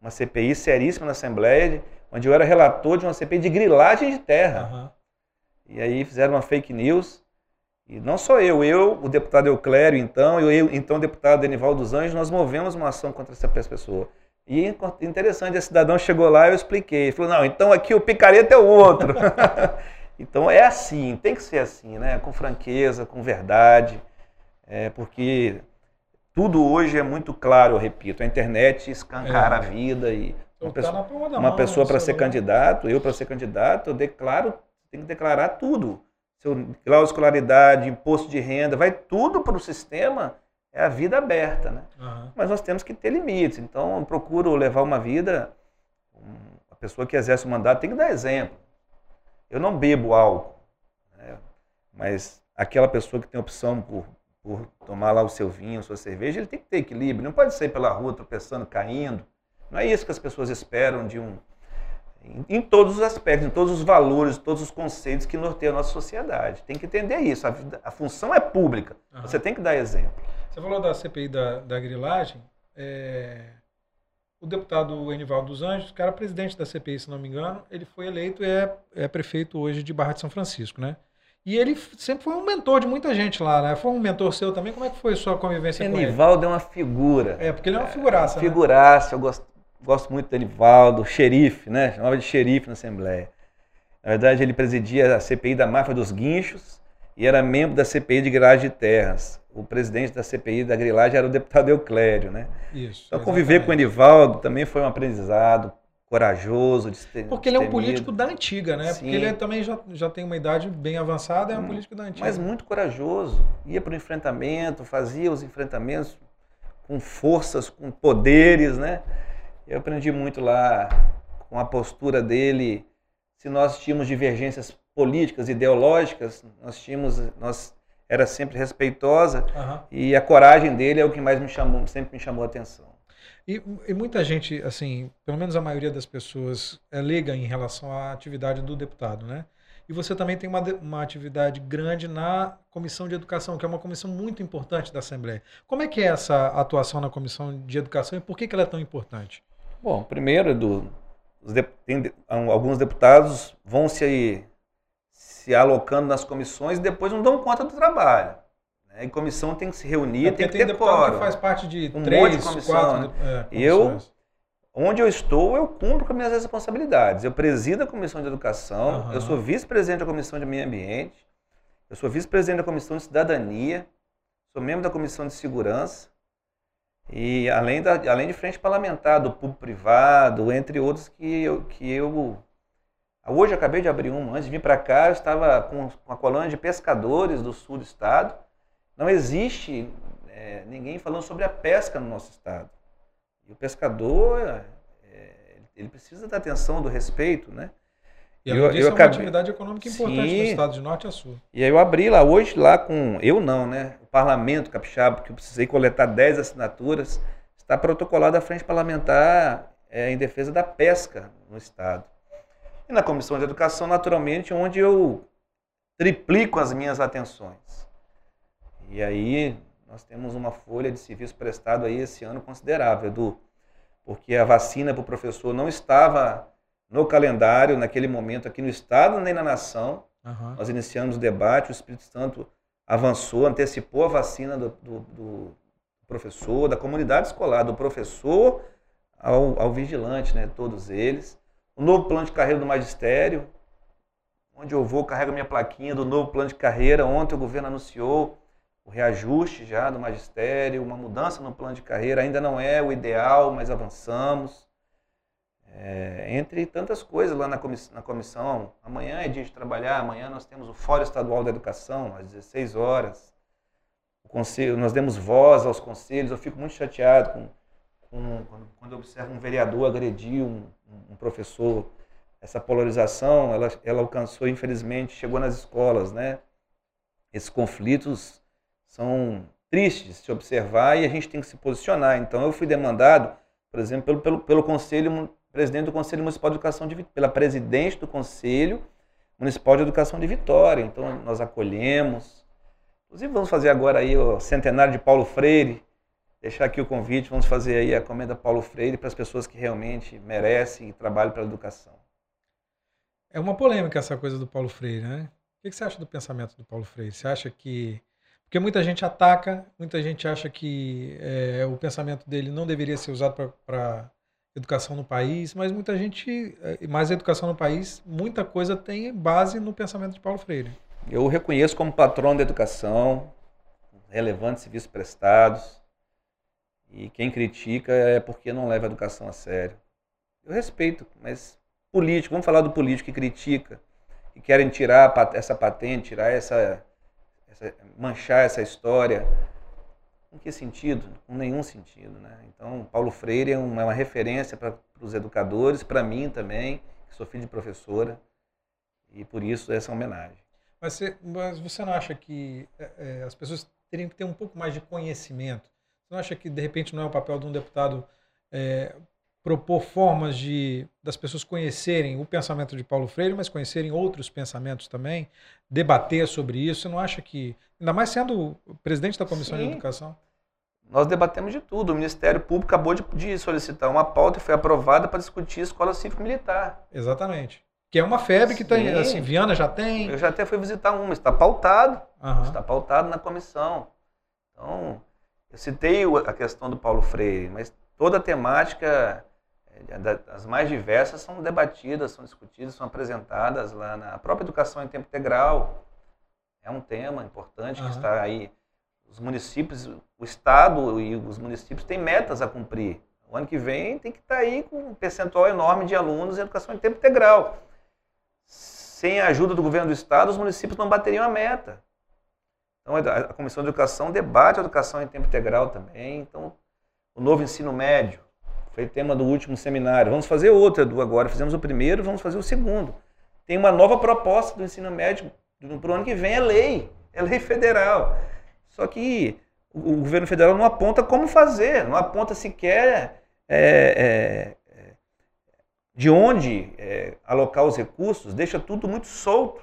uma CPI seríssima na Assembleia, onde eu era relator de uma CPI de grilagem de terra. Uhum. E aí fizeram uma fake news. E não só eu, eu, o deputado Euclério, então, e eu, então, o deputado Denival dos Anjos, nós movemos uma ação contra essa pessoa. E interessante, esse cidadão chegou lá e eu expliquei. Ele falou, não, então aqui o picareta é o outro. então é assim, tem que ser assim, né? Com franqueza, com verdade. É, porque tudo hoje é muito claro, eu repito. A internet escancara é. a vida e uma tá pessoa, uma pessoa para ser candidato, eu para ser candidato, eu declaro, tem que declarar tudo. Seu grau de escolaridade, imposto de renda, vai tudo para o sistema, é a vida aberta, né? Uhum. Mas nós temos que ter limites. Então, eu procuro levar uma vida, a pessoa que exerce o mandato tem que dar exemplo. Eu não bebo álcool, né? mas aquela pessoa que tem opção por por tomar lá o seu vinho, a sua cerveja, ele tem que ter equilíbrio. Não pode sair pela rua tropeçando, caindo. Não é isso que as pessoas esperam de um. Em, todos os aspectos, em todos os valores, todos os conceitos que norteiam a nossa sociedade. Tem que entender isso. A, a função é pública. Uhum. Você tem que dar exemplo. Você falou da CPI da, da grilagem. É... O deputado Enivaldo dos Anjos, que era presidente da CPI, se não me engano, ele foi eleito e é, é prefeito hoje de Barra de São Francisco, né? E ele sempre foi um mentor de muita gente lá, né? Foi um mentor seu também? Como é que foi a sua convivência Enivaldo com ele? Enivaldo é uma figura. É, porque ele é uma figuraça, é, né? Figuraça, eu gosto, gosto muito do Enivaldo, xerife, né? Chamava de xerife na Assembleia. Na verdade, ele presidia a CPI da máfia dos guinchos e era membro da CPI de grilagem de terras. O presidente da CPI da grilagem era o deputado Euclério, né? Isso. Então, conviver com o Enivaldo também foi um aprendizado corajoso. De Porque ele é um político da antiga, né? Sim. Porque ele é, também já, já tem uma idade bem avançada, é um hum, político da antiga. Mas muito corajoso. Ia para o enfrentamento, fazia os enfrentamentos com forças, com poderes, né? Eu aprendi muito lá com a postura dele. Se nós tínhamos divergências políticas, ideológicas, nós tínhamos, nós era sempre respeitosa uhum. e a coragem dele é o que mais me chamou, sempre me chamou a atenção. E, e, muita gente, assim, pelo menos a maioria das pessoas é liga em relação à atividade do deputado, né? E você também tem uma, uma atividade grande na Comissão de Educação, que é uma comissão muito importante da Assembleia. Como é que é essa atuação na Comissão de Educação e por que, que ela é tão importante? Bom, primeiro, Edu, tem, alguns deputados vão se, se alocando nas comissões e depois não dão conta do trabalho. Né? A comissão tem que se reunir, é tem que tem ter quórum. que faz parte de um três, monte de comissão, quatro né? é, Eu, onde eu estou, eu cumpro com minhas responsabilidades. Eu presido a comissão de educação, uhum. eu sou vice-presidente da comissão de meio ambiente, eu sou vice-presidente da comissão de cidadania, sou membro da comissão de segurança e além, da, além de frente parlamentar, do público privado, entre outros que eu, que eu Hoje eu acabei de abrir uma, antes de vir para cá, eu estava com, a colônia de pescadores do sul do estado, não existe é, ninguém falando sobre a pesca no nosso estado. E o pescador, é, ele precisa da atenção, do respeito, né? E eu, disso, eu é uma atividade econômica importante Sim. no estado de norte a sul. E aí eu abri lá hoje, lá com, eu não, né? O parlamento capixaba, porque eu precisei coletar 10 assinaturas, está protocolado a frente parlamentar é, em defesa da pesca no estado. E na comissão de educação, naturalmente, onde eu triplico as minhas atenções. E aí nós temos uma folha de serviço prestado aí esse ano considerável, Edu, porque a vacina para o professor não estava no calendário naquele momento aqui no estado nem na nação. Uhum. Nós iniciamos o debate, o Espírito Santo avançou, antecipou a vacina do, do, do professor, da comunidade escolar, do professor ao, ao vigilante, né, todos eles. O novo plano de carreira do magistério, onde eu vou, carrego minha plaquinha do novo plano de carreira. Ontem o governo anunciou o reajuste já do magistério, uma mudança no plano de carreira. Ainda não é o ideal, mas avançamos. É, entre tantas coisas lá na comissão, na comissão. Amanhã é dia de trabalhar, amanhã nós temos o Fórum Estadual da Educação, às 16 horas. O conselho, nós demos voz aos conselhos. Eu fico muito chateado com, com quando, quando eu observo um vereador agredir um, um professor essa polarização, ela, ela alcançou, infelizmente, chegou nas escolas, né? Esses conflitos são tristes de se observar e a gente tem que se posicionar. Então, eu fui demandado, por exemplo, pelo, pelo, pelo Conselho, presidente do Conselho Municipal de Educação de pela presidente do Conselho Municipal de Educação de Vitória. Então, nós acolhemos. Inclusive, vamos fazer agora aí o centenário de Paulo Freire, deixar aqui o convite, vamos fazer aí a comenda Paulo Freire para as pessoas que realmente merecem e trabalham pela educação. É uma polêmica essa coisa do Paulo Freire, né? O que você acha do pensamento do Paulo Freire? Você acha que. Porque muita gente ataca, muita gente acha que é, o pensamento dele não deveria ser usado para educação no país, mas muita gente, é, mais a educação no país, muita coisa tem base no pensamento de Paulo Freire. Eu o reconheço como patrão da educação, relevantes serviços prestados, e quem critica é porque não leva a educação a sério. Eu respeito, mas político, vamos falar do político que critica, que querem tirar essa patente, tirar essa, essa manchar essa história. Com que sentido? Com nenhum sentido, né? Então, Paulo Freire é uma, é uma referência para os educadores, para mim também, que sou filho de professora, e por isso essa homenagem. Mas você, mas você não acha que é, é, as pessoas teriam que ter um pouco mais de conhecimento? Você não acha que, de repente, não é o papel de um deputado é, propor formas de das pessoas conhecerem o pensamento de Paulo Freire, mas conhecerem outros pensamentos também, debater sobre isso. Você não acha que, ainda mais sendo presidente da Comissão Sim. de Educação? Nós debatemos de tudo. O Ministério Público acabou de, de solicitar uma pauta e foi aprovada para discutir a escola cívico-militar. Exatamente. Que é uma febre que tem, assim, Viana já tem. Eu já até fui visitar uma, está pautado. Uhum. Está pautado na comissão. Então, eu citei a questão do Paulo Freire, mas toda a temática as mais diversas são debatidas, são discutidas, são apresentadas lá na própria educação em tempo integral. É um tema importante uhum. que está aí. Os municípios, o Estado e os municípios têm metas a cumprir. O ano que vem tem que estar aí com um percentual enorme de alunos em educação em tempo integral. Sem a ajuda do governo do Estado, os municípios não bateriam a meta. Então, a Comissão de Educação debate a educação em tempo integral também. Então, o novo ensino médio, foi tema do último seminário. Vamos fazer outra do agora. Fizemos o primeiro, vamos fazer o segundo. Tem uma nova proposta do ensino médio para o ano que vem, é lei. É lei federal. Só que o, governo federal não aponta como fazer, não aponta sequer é, é, de onde é, alocar os recursos, deixa tudo muito solto.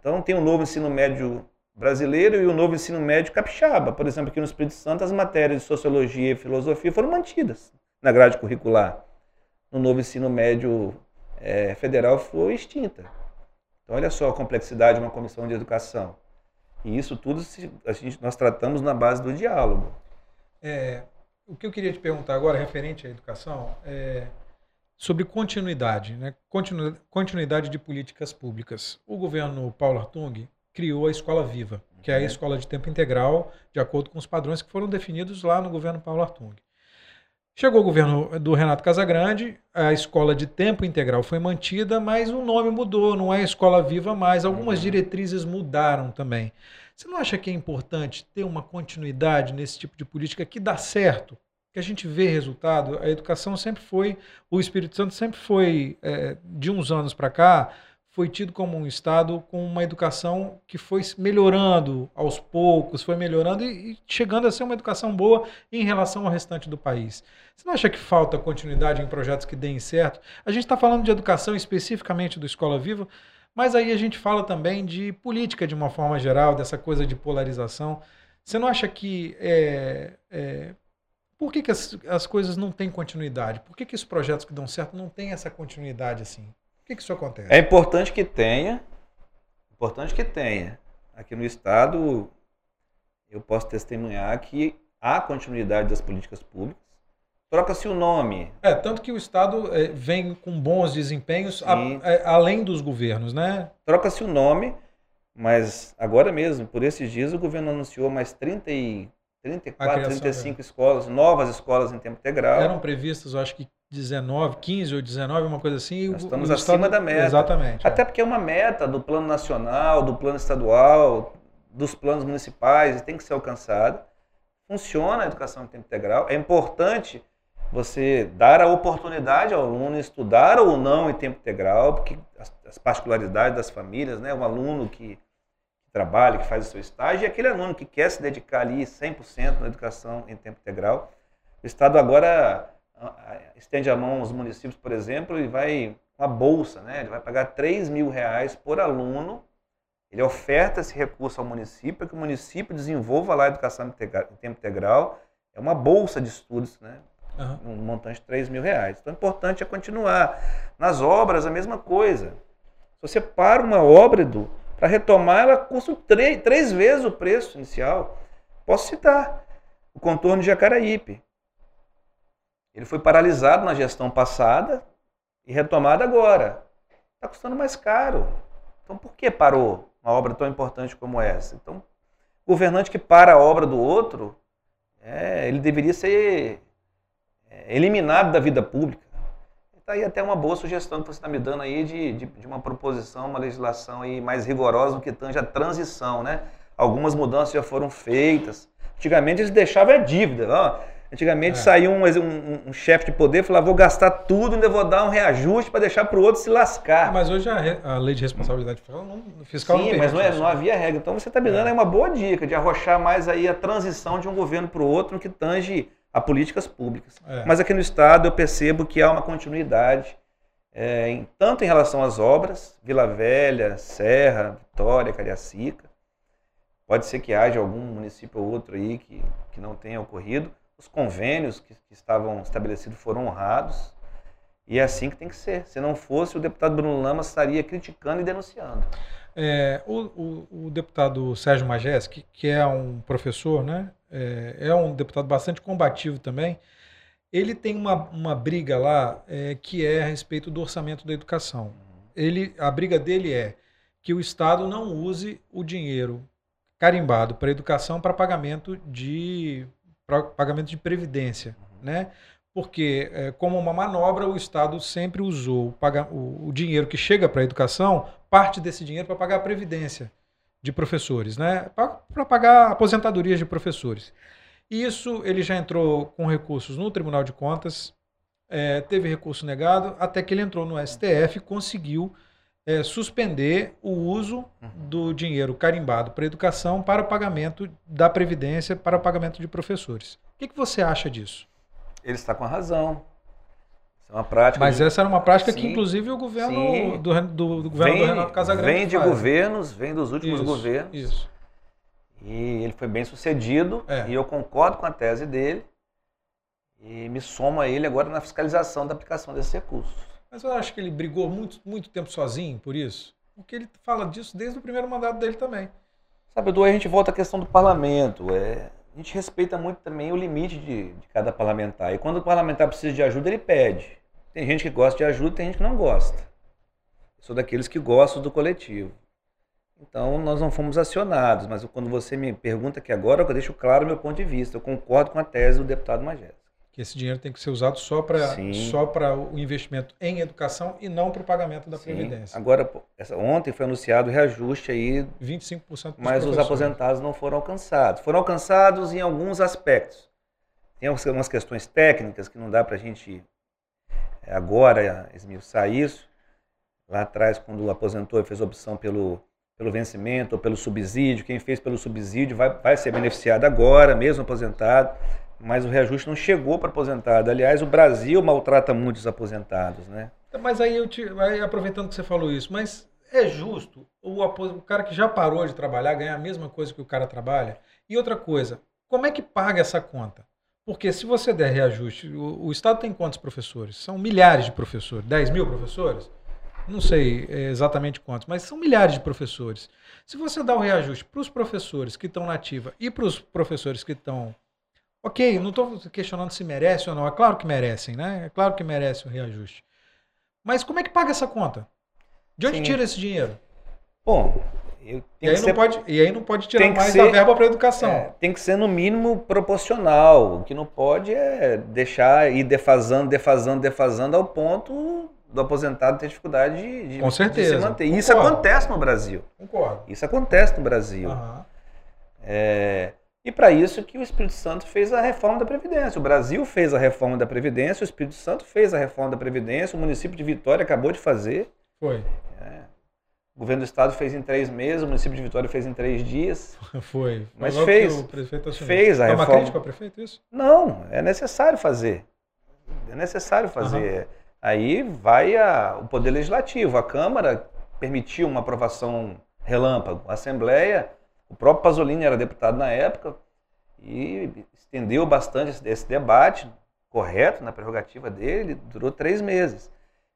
Então tem o novo ensino médio brasileiro e o novo ensino médio capixaba. Por exemplo, aqui no Espírito Santo, as matérias de sociologia e filosofia foram mantidas na grade curricular no novo ensino médio é, federal foi extinta. Então, olha só a complexidade de uma comissão de educação. E isso tudo a gente, nós tratamos na base do diálogo. É, o que eu queria te perguntar agora, referente à educação, é sobre continuidade, né? Continu, continuidade de políticas públicas. O governo Paulo Artung criou a Escola Viva, que é a uhum. escola de tempo integral, de acordo com os padrões que foram definidos lá no governo Paulo Artung. Chegou o governo do Renato Casagrande, a escola de tempo integral foi mantida, mas o nome mudou, não é escola viva mais. Algumas uhum. diretrizes mudaram também. Você não acha que é importante ter uma continuidade nesse tipo de política que dá certo, que a gente vê resultado? A educação sempre foi, o Espírito Santo sempre foi, é, de uns anos para cá, foi tido como um Estado com uma educação que foi melhorando aos poucos, foi melhorando e, e chegando a ser uma educação boa em relação ao restante do país. Você não acha que falta continuidade em projetos que deem certo? A gente está falando de educação especificamente do Escola Viva, Mas aí a gente fala também de política de uma forma geral, dessa coisa de polarização. Você não acha que. É, é, por que, que as, as coisas não têm continuidade? Por que, que os projetos que dão certo não têm essa continuidade assim? Que, que isso acontece? É importante que tenha. Importante que tenha. Aqui no Estado, eu posso testemunhar que há continuidade das políticas públicas. Troca-se o nome. É, tanto que o Estado é, vem com bons desempenhos a, é, além dos governos, né? Troca-se o nome, mas agora mesmo, por esses dias, o governo anunciou mais 30 e, 34, 35 escolas, novas escolas em tempo integral. Eram previstas, eu acho que 19, 15 ou 19, uma coisa assim. Nós estamos acima Estado... da meta. Exatamente. Até é. porque é uma meta do plano nacional, do plano estadual, dos planos municipais, e tem que ser alcançada. Funciona a educação em tempo integral. É importante você dar a oportunidade ao aluno estudar ou não em tempo integral, porque as, as particularidades das famílias, né? Um aluno que, trabalha, que faz o seu estágio, e aquele aluno que quer se dedicar ali 100% na educação em tempo integral. O Estado agora estende a mão aos municípios, por exemplo, e vai uma bolsa, né? Ele vai pagar 3 mil reais por aluno. Ele oferta esse recurso ao município para que o município desenvolva lá a educação em tempo integral. É uma bolsa de estudos, né? Uhum. Um montante de 3 mil reais. Então, o importante é continuar. Nas obras, a mesma coisa. Se você para uma obra, Edu, para retomar, ela custa três, três vezes o preço inicial. Posso citar o contorno de Jacaraípe. Ele foi paralisado na gestão passada e retomado agora. Está custando mais caro. Então, por que parou uma obra tão importante como essa? Então, governante que para a obra do outro, é, ele deveria ser é, eliminado da vida pública. Está aí até uma boa sugestão que você está me dando aí de, de, de, uma proposição, uma legislação aí mais rigorosa no que tange a transição, né? Algumas mudanças já foram feitas. Antigamente eles deixavam a dívida. Ó. Antigamente é. saía um, um, um chefe de poder e falava, vou gastar tudo, ainda vou dar um reajuste para deixar para o outro se lascar. Mas hoje a, a lei de responsabilidade fiscal não, fiscal Sim, não mas não, é, não, havia regra. Então você está me dando é. uma boa dica de arrochar mais aí a transição de um governo para o outro no que tange a políticas públicas. É. Mas aqui no Estado eu percebo que há uma continuidade, é, em, tanto em relação às obras, Vila Velha, Serra, Vitória, Cariacica. Pode ser que haja algum município ou outro aí que, que não tenha ocorrido. Os convênios que, que estavam estabelecidos foram honrados. E é assim que tem que ser. Se não fosse, o deputado Bruno Lama estaria criticando e denunciando. É, o, o, o, deputado Sérgio Magés, que, é um professor, né? É, é, um deputado bastante combativo também. Ele tem uma, uma briga lá é, que é a respeito do orçamento da educação. Ele, a briga dele é que o Estado não use o dinheiro carimbado para educação para pagamento de pagamento de previdência, né? porque, é, como uma manobra, o Estado sempre usou o, o dinheiro que chega para a educação, parte desse dinheiro para pagar a previdência de professores, né? para pagar aposentadorias de professores. Isso ele já entrou com recursos no Tribunal de Contas, é, teve recurso negado, até que ele entrou no STF e conseguiu é, suspender o uso do dinheiro carimbado para educação para o pagamento da Previdência, para o pagamento de professores. O que, que você acha disso? ele está com a razão. É uma prática. Mas de... essa era uma prática sim, que, inclusive, o governo do, do, do, governo vem, do Renato Casagrande Vem de faz. governos, vem dos últimos isso, governos. Isso. E ele foi bem sucedido. É. E eu concordo com a tese dele. E me somo a ele agora na fiscalização da aplicação desses recursos. Mas eu acho que ele brigou muito, muito tempo sozinho por isso. Porque ele fala disso desde o primeiro mandato dele também. Sabe, Edu, a gente volta à questão do parlamento. É, a gente respeita muito também o limite de, de cada parlamentar. E quando o parlamentar precisa de ajuda, ele pede. Tem gente que gosta de ajuda, tem gente que não gosta. Eu sou daqueles que gostam do coletivo. Então, nós não fomos acionados, mas quando você me pergunta aqui agora, eu deixo claro o meu ponto de vista. Eu concordo com a tese do deputado Magés que esse dinheiro tem que ser usado só para só para o investimento em educação e não para o pagamento da Sim. previdência. Agora, essa, ontem foi anunciado o reajuste aí, 25%. Mas os aposentados não foram alcançados. Foram alcançados em alguns aspectos. Tem algumas questões técnicas que não dá para a gente é, agora esmiuçar isso. Lá atrás, quando aposentou e fez opção pelo pelo vencimento ou pelo subsídio, quem fez pelo subsídio vai, vai ser beneficiado agora, mesmo aposentado mas o reajuste não chegou para aposentado. Aliás, o Brasil maltrata muito os aposentados, né? Mas aí, eu te, aí aproveitando que você falou isso, mas é justo o, o cara que já parou de trabalhar ganhar a mesma coisa que o cara trabalha? E outra coisa, como é que paga essa conta? Porque se você der reajuste, o, o Estado tem quantos professores? São milhares de professores, 10 mil professores? Não sei exatamente quantos, mas são milhares de professores. Se você dá o reajuste para os professores que estão na ativa e para os professores que estão. Ok, não estou questionando se merece ou não. É claro que merecem, né? É claro que merece o reajuste. Mas como é que paga essa conta? De onde Sim. tira esse dinheiro? Bom, e aí, ser, não pode, e aí não pode tirar mais ser, da verba para a educação. É, tem que ser no mínimo proporcional. O que não pode é deixar ir defasando, defasando, defasando ao ponto do aposentado ter dificuldade de, de, Com certeza. de se manter. E isso acontece no Brasil. Concordo. Isso acontece no Brasil. Uhum. É, e para isso que o Espírito Santo fez a reforma da Previdência. O Brasil fez a reforma da Previdência, o Espírito Santo fez a reforma da Previdência, o município de Vitória acabou de fazer. Foi. É. O governo do estado fez em três meses, o município de Vitória fez em três dias. Foi. Mas fez. O prefeito fez a é reforma. uma crítica ao prefeito isso? Não, é necessário fazer. É necessário fazer. Uhum. Aí vai a, o Poder Legislativo. A Câmara permitiu uma aprovação relâmpago. A Assembleia, o próprio Pasolini era deputado na época e estendeu bastante esse, debate, correto, na prerrogativa dele, durou três meses.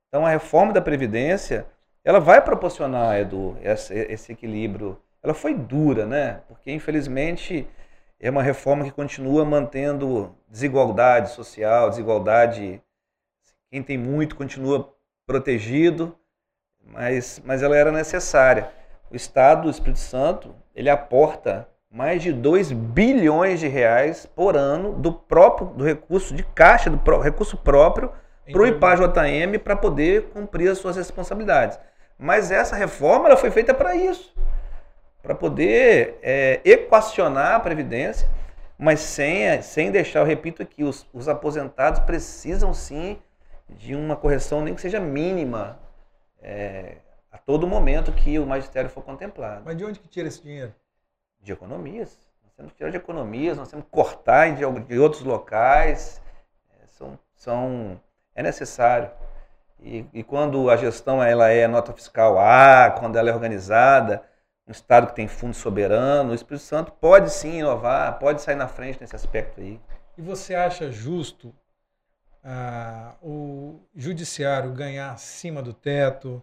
Então a reforma da Previdência ela vai proporcionar, Edu, esse equilíbrio. Ela foi dura, né? Porque, infelizmente, é uma reforma que continua mantendo desigualdade social, desigualdade. Quem tem muito continua protegido, mas, mas ela era necessária. O Estado do Espírito Santo ele aporta mais de 2 bilhões de reais por ano do próprio do recurso de caixa, do pró recurso próprio para o IPAJM para poder cumprir as suas responsabilidades. Mas essa reforma ela foi feita para isso para poder é, equacionar a Previdência, mas sem, sem deixar, eu repito aqui, os, os aposentados precisam sim de uma correção, nem que seja mínima, é, a todo momento que o magistério for contemplado. Mas de onde que tira esse dinheiro? De economias. Nós temos que tirar de economias, nós temos que cortar de, de outros locais. É, são, são, é necessário. E, e, quando a gestão ela é nota fiscal A, quando ela é organizada, um Estado que tem fundo soberano, o Espírito Santo pode sim inovar, pode sair na frente nesse aspecto aí. E você acha justo ah, o judiciário ganhar acima do teto,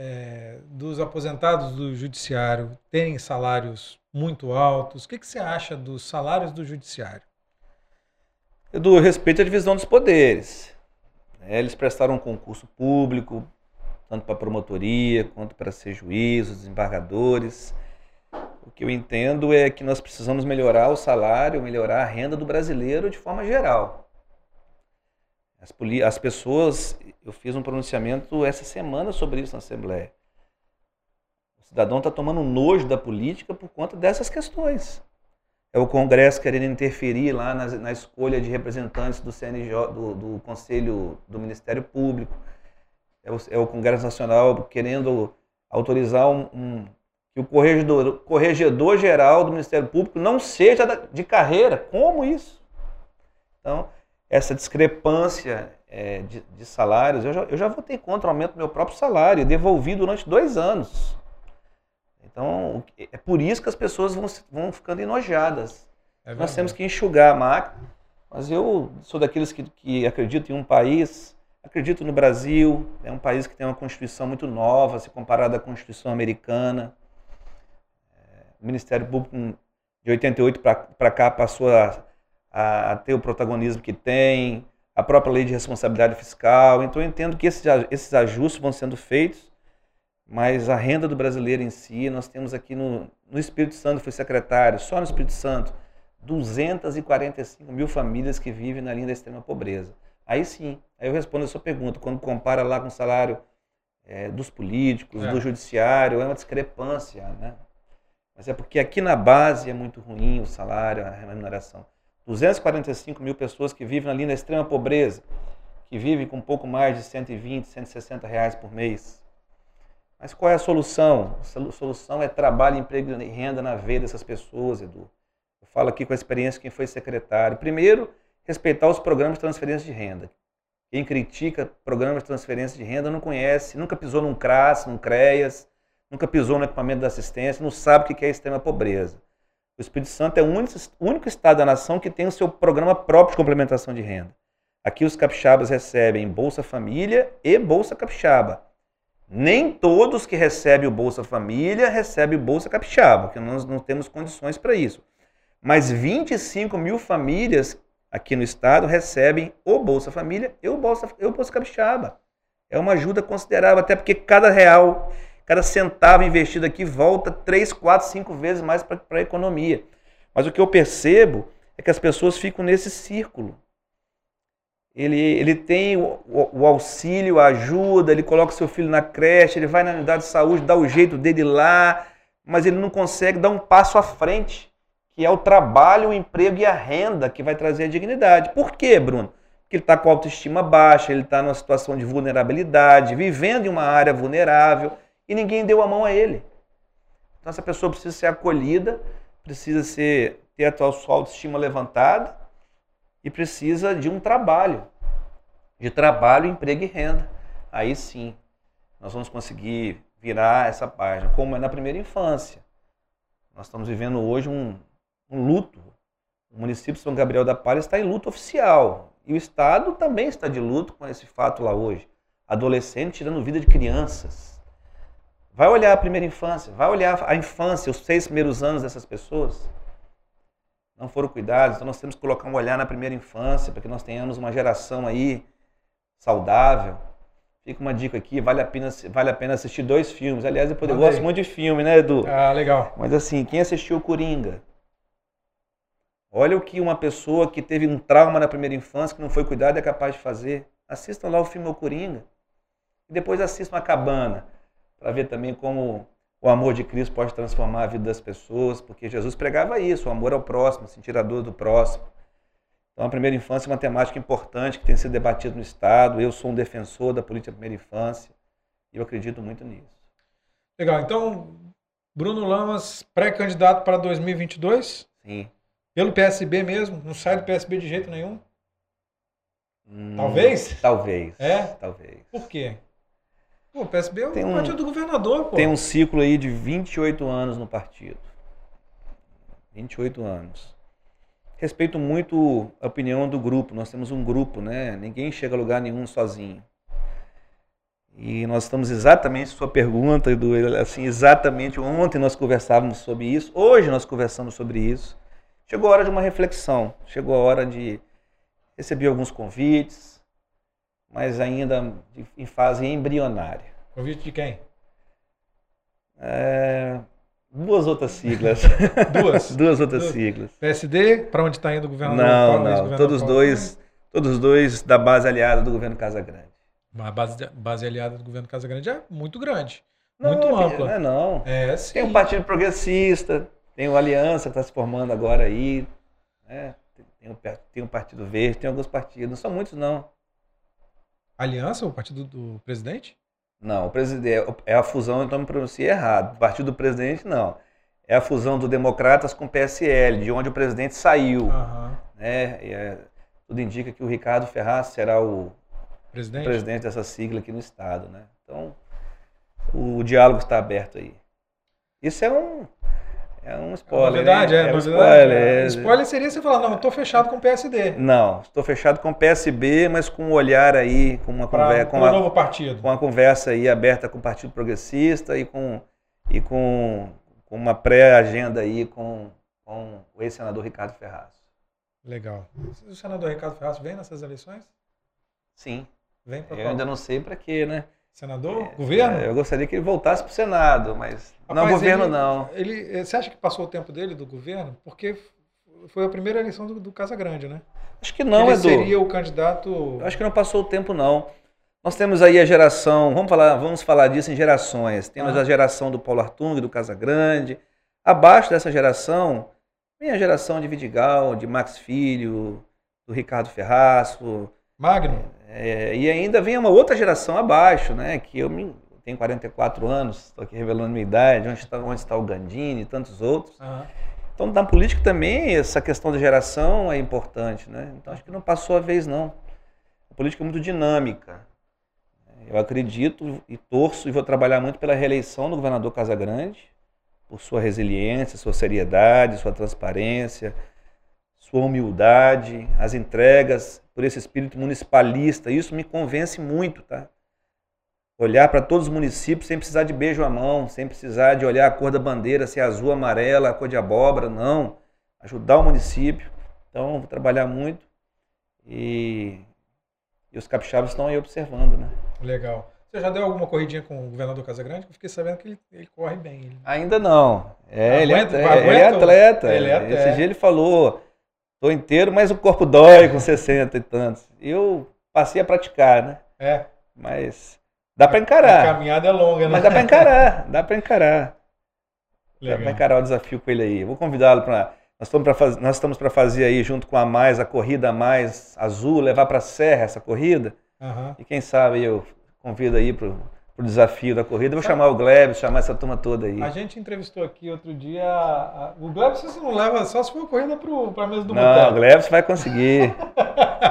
é, dos aposentados do judiciário terem salários muito altos? O que, que você acha dos salários do judiciário? Dou respeito à divisão dos poderes. É, eles prestaram um concurso público, tanto para promotoria quanto para ser juízes, desembargadores. O que eu entendo é que nós precisamos melhorar o salário, melhorar a renda do brasileiro de forma geral. As, as pessoas, eu fiz um pronunciamento essa semana sobre isso na Assembleia. O cidadão está tomando nojo da política por conta dessas questões é o Congresso querendo interferir lá na, na escolha de representantes do CNJ, do, do Conselho do Ministério Público, é o, é o, Congresso Nacional querendo autorizar um, um, que o corregedor, corregedor geral do Ministério Público não seja de carreira. Como isso? Então, essa discrepância é, de, de, salários, eu já, eu já votei contra o aumento do meu próprio salário, devolvi durante dois anos. Então, é por isso que as pessoas vão, vão ficando enojadas. É Nós temos que enxugar a máquina. Mas eu sou daqueles que, que acreditam em um país, acredito no Brasil, é um país que tem uma Constituição muito nova, se comparado à Constituição americana. É, o Ministério Público, de 88 para cá, passou a, a, a, ter o protagonismo que tem, a própria lei de responsabilidade fiscal. Então, eu entendo que esses, esses ajustes vão sendo feitos mas a renda do brasileiro em si, nós temos aqui no, no Espírito Santo, fui secretário, só no Espírito Santo, 245 mil famílias que vivem na linha da extrema pobreza. Aí sim, aí eu respondo a sua pergunta, quando compara lá com o salário é, dos políticos, é. do judiciário, é uma discrepância, né? Mas é porque aqui na base é muito ruim o salário, a remuneração. 245 mil pessoas que vivem na linha da extrema pobreza, que vivem com um pouco mais de 120, 160 reais por mês. Mas qual é a solução? A solução é trabalho, emprego e renda na veia dessas pessoas, Edu. Eu falo aqui com a experiência de quem foi secretário. Primeiro, respeitar os programas de transferência de renda. Quem critica programas de transferência de renda não conhece, nunca pisou num CRAS, num CREAS, nunca pisou no equipamento da assistência, não sabe o que é extrema pobreza. O Espírito Santo é o único, único estado da nação que tem o seu programa próprio de complementação de renda. Aqui os capixabas recebem Bolsa Família e Bolsa Capixaba. Nem todos que recebem o Bolsa Família recebem o Bolsa Capixaba, porque nós não temos condições para isso. Mas 25 mil famílias aqui no estado recebem o Bolsa Família e o Bolsa, e o Bolsa Capixaba. É uma ajuda considerável, até porque cada real, cada centavo investido aqui volta 3, 4, 5 vezes mais para a economia. Mas o que eu percebo é que as pessoas ficam nesse círculo ele, ele tem o, o, o, auxílio, a ajuda, ele coloca seu filho na creche, ele vai na unidade de saúde, dá o jeito dele lá, mas ele não consegue dar um passo à frente, que é o trabalho, o emprego e a renda que vai trazer a dignidade. Por quê, Bruno? Porque ele está com autoestima baixa, ele está numa situação de vulnerabilidade, vivendo em uma área vulnerável e ninguém deu a mão a ele. Então essa pessoa precisa ser acolhida, precisa ser, ter a sua autoestima levantada e precisa de um trabalho, de trabalho, emprego e renda. Aí sim, nós vamos conseguir virar essa página, como é na primeira infância. Nós estamos vivendo hoje um, um luto. O município de São Gabriel da Palha está em luto oficial. E o Estado também está de luto com esse fato lá hoje. Adolescente tirando vida de crianças. Vai olhar a primeira infância, vai olhar a infância, os seis primeiros anos dessas pessoas não foram cuidados. Então nós temos que colocar um olhar na primeira infância para que nós tenhamos uma geração aí saudável. Fica uma dica aqui, vale a pena, vale a pena assistir dois filmes. Aliás, eu, eu gosto muito de filme, né, Edu? Ah, legal. Mas assim, quem assistiu Coringa? Olha o que uma pessoa que teve um trauma na primeira infância, que não foi cuidado, é capaz de fazer. Assistam lá o filme O Coringa. E depois assistam A Cabana, para ver também como o amor de Cristo pode transformar a vida das pessoas, porque Jesus pregava isso, o amor ao próximo, sentir a dor do próximo. Então, a primeira infância é uma temática importante que tem sido debatida no Estado. Eu sou um defensor da política da primeira infância e eu acredito muito nisso. Legal. Então, Bruno Lamas, pré-candidato para 2022? Sim. Pelo PSB mesmo? Não sai do PSB de jeito nenhum? Hum, talvez? Talvez. É? Talvez. Por quê? O PSB é o um, partido do governador, pô. Tem um ciclo aí de 28 anos no partido. 28 anos. Respeito muito a opinião do grupo. Nós temos um grupo, né? Ninguém chega a lugar nenhum sozinho. E nós estamos exatamente, sua pergunta, Edu, assim, exatamente ontem nós conversávamos sobre isso, hoje nós conversamos sobre isso. Chegou a hora de uma reflexão, chegou a hora de receber alguns convites, mas ainda em fase embrionária. Convite de quem? É, duas outras siglas. duas? duas outras duas. siglas. PSD, para onde está indo o governador? Não, não. Todos dois, todos dois da base aliada do governo Casa Grande. A base, base aliada do governo Casa Grande é muito grande. Não, muito ampla. Não é não. É, sim. Tem um partido progressista, tem o Aliança que está se formando agora aí. Né? Tem, o, tem o Partido Verde, tem alguns partidos. Não são muitos, não. Aliança, o partido do presidente? Não, o presidente é a fusão, então me pronunciei errado. O partido do presidente não. É a fusão do Democratas com o PSL, de onde o presidente saiu. Uhum. Né? É, tudo indica que o Ricardo Ferraz será o presidente? presidente dessa sigla aqui no estado, né? Então, o, o diálogo está aberto aí. Isso é um é um spoiler. É verdade, né? é, é um spoiler. É. Spoiler seria você falar, não, estou fechado com o PSD. Não, estou fechado com o PSB, mas com um olhar aí, com uma conversa. Com um novo partido. Com uma conversa aí aberta com o Partido Progressista e com, e com, com uma pré-agenda aí com, com o ex-senador Ricardo Ferraz. Legal. O senador Ricardo Ferraz vem nessas eleições? Sim. Vem para Eu ainda não sei para quê, né? Senador? É, governo? É, eu gostaria que ele voltasse para o Senado, mas Rapaz, não governo ele, não. Ele, você acha que passou o tempo dele do governo? Porque foi a primeira eleição do, do Casa Grande, né? Acho que não, ele Edu. seria o candidato... Acho que não passou o tempo não. Nós temos aí a geração, vamos falar, vamos falar disso em gerações. Temos ah. a geração do Paulo Artung, do Casa Grande. Abaixo dessa geração, vem a geração de Vidigal, de Max Filho, do Ricardo Ferraço. Magno. É, e ainda vem uma outra geração abaixo, né? Que eu me, tenho 44 anos, estou aqui revelando minha idade, onde está, onde está o Gandini e tantos outros. Uhum. Então, na política também, essa questão da geração é importante, né? Então, acho que não passou a vez, não. A política é muito dinâmica. Eu acredito e torço e vou trabalhar muito pela reeleição do governador Casagrande, por sua resiliência, sua seriedade, sua transparência, sua humildade, as entregas, por esse espírito municipalista. Isso me convence muito, tá? Olhar para todos os municípios sem precisar de beijo à mão, sem precisar de olhar a cor da bandeira, se é azul, amarela, a cor de abóbora, não. Ajudar o município. Então, vou trabalhar muito e, e os capixabas estão aí observando, né? Legal. Você já deu alguma corridinha com o governador Casagrande? Eu fiquei sabendo que ele, ele corre bem. Ele... Ainda não. É, ele, é, ele, é, atleta. Ele é atleta. Esse dia ele falou, tô inteiro, mas o corpo dói com 60 e tantos. Eu passei a praticar, né? É. Mas dá para encarar. A caminhada é longa, né? Mas dá para encarar, dá para encarar. Legal. Dá para encarar o desafio com ele aí. vou convidá-lo para nós estamos para fazer, nós estamos para fazer aí junto com a mais a corrida mais azul, levar para a serra essa corrida. Uhum. E quem sabe eu convido aí para o desafio da corrida. Vou chamar o Gleb, chamar essa turma toda aí. A gente entrevistou aqui outro dia. A... O Gleb você não leva só se for corrida para a mesa do Não, o Gleb você vai conseguir.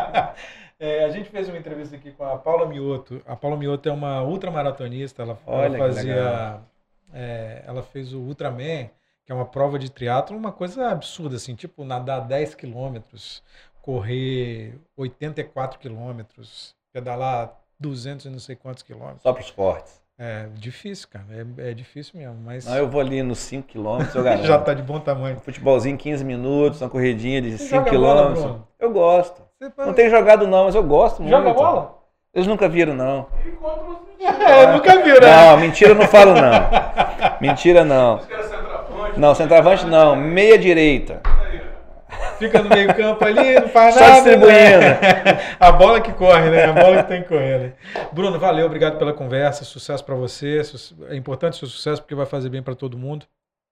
é, a gente fez uma entrevista aqui com a Paula Mioto. A Paula Mioto é uma ultramaratonista. Ela, Olha ela fazia. É, ela fez o Ultraman, que é uma prova de triatlo, uma coisa absurda, assim, tipo nadar 10 quilômetros, correr 84 quilômetros, pedalar 200 e não sei quantos quilômetros. Só para os fortes. É difícil, cara. É, é, difícil mesmo. Mas... Não, eu vou ali nos 5 quilômetros, eu garanto. Já tá de bom tamanho. Um futebolzinho 15 minutos, uma corridinha de 5 quilômetros. Bola, eu gosto. Você não tenho jogado não, mas eu gosto muito. Joga bola? Eles nunca viram, não. É, nunca viram, né? Não, mentira eu não falo, não. Mentira, não. Não, centroavante não. Meia direita fica no meio campo ali, não faz Só nada. Né? A bola que corre, né? A bola que tem que correr. Né? Bruno, valeu, obrigado pela conversa, sucesso para você. É importante o seu sucesso porque vai fazer bem para todo mundo,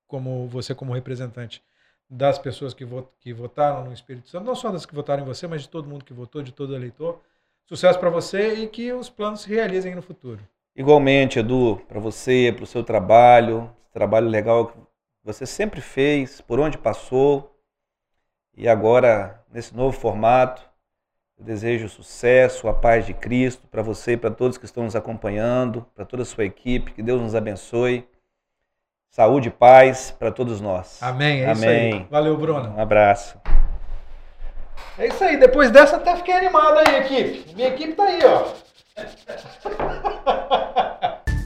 como você como representante das pessoas que, que votaram no Espírito Santo, não só das que votaram em você, mas de todo mundo que votou, de todo eleitor. Sucesso para você e que os planos se realizem no futuro. Igualmente, Edu, para você, para o seu trabalho, trabalho legal que você sempre fez, por onde passou, e agora, nesse novo formato, eu desejo sucesso, a paz de Cristo para você e para todos que estão nos acompanhando, para toda a sua equipe, que Deus nos abençoe. Saúde e paz para todos nós. Amém, é Amém. isso aí. Valeu, Bruno. Um abraço. É isso aí. Depois dessa até fiquei animado aí, equipe. Minha equipe tá aí, ó.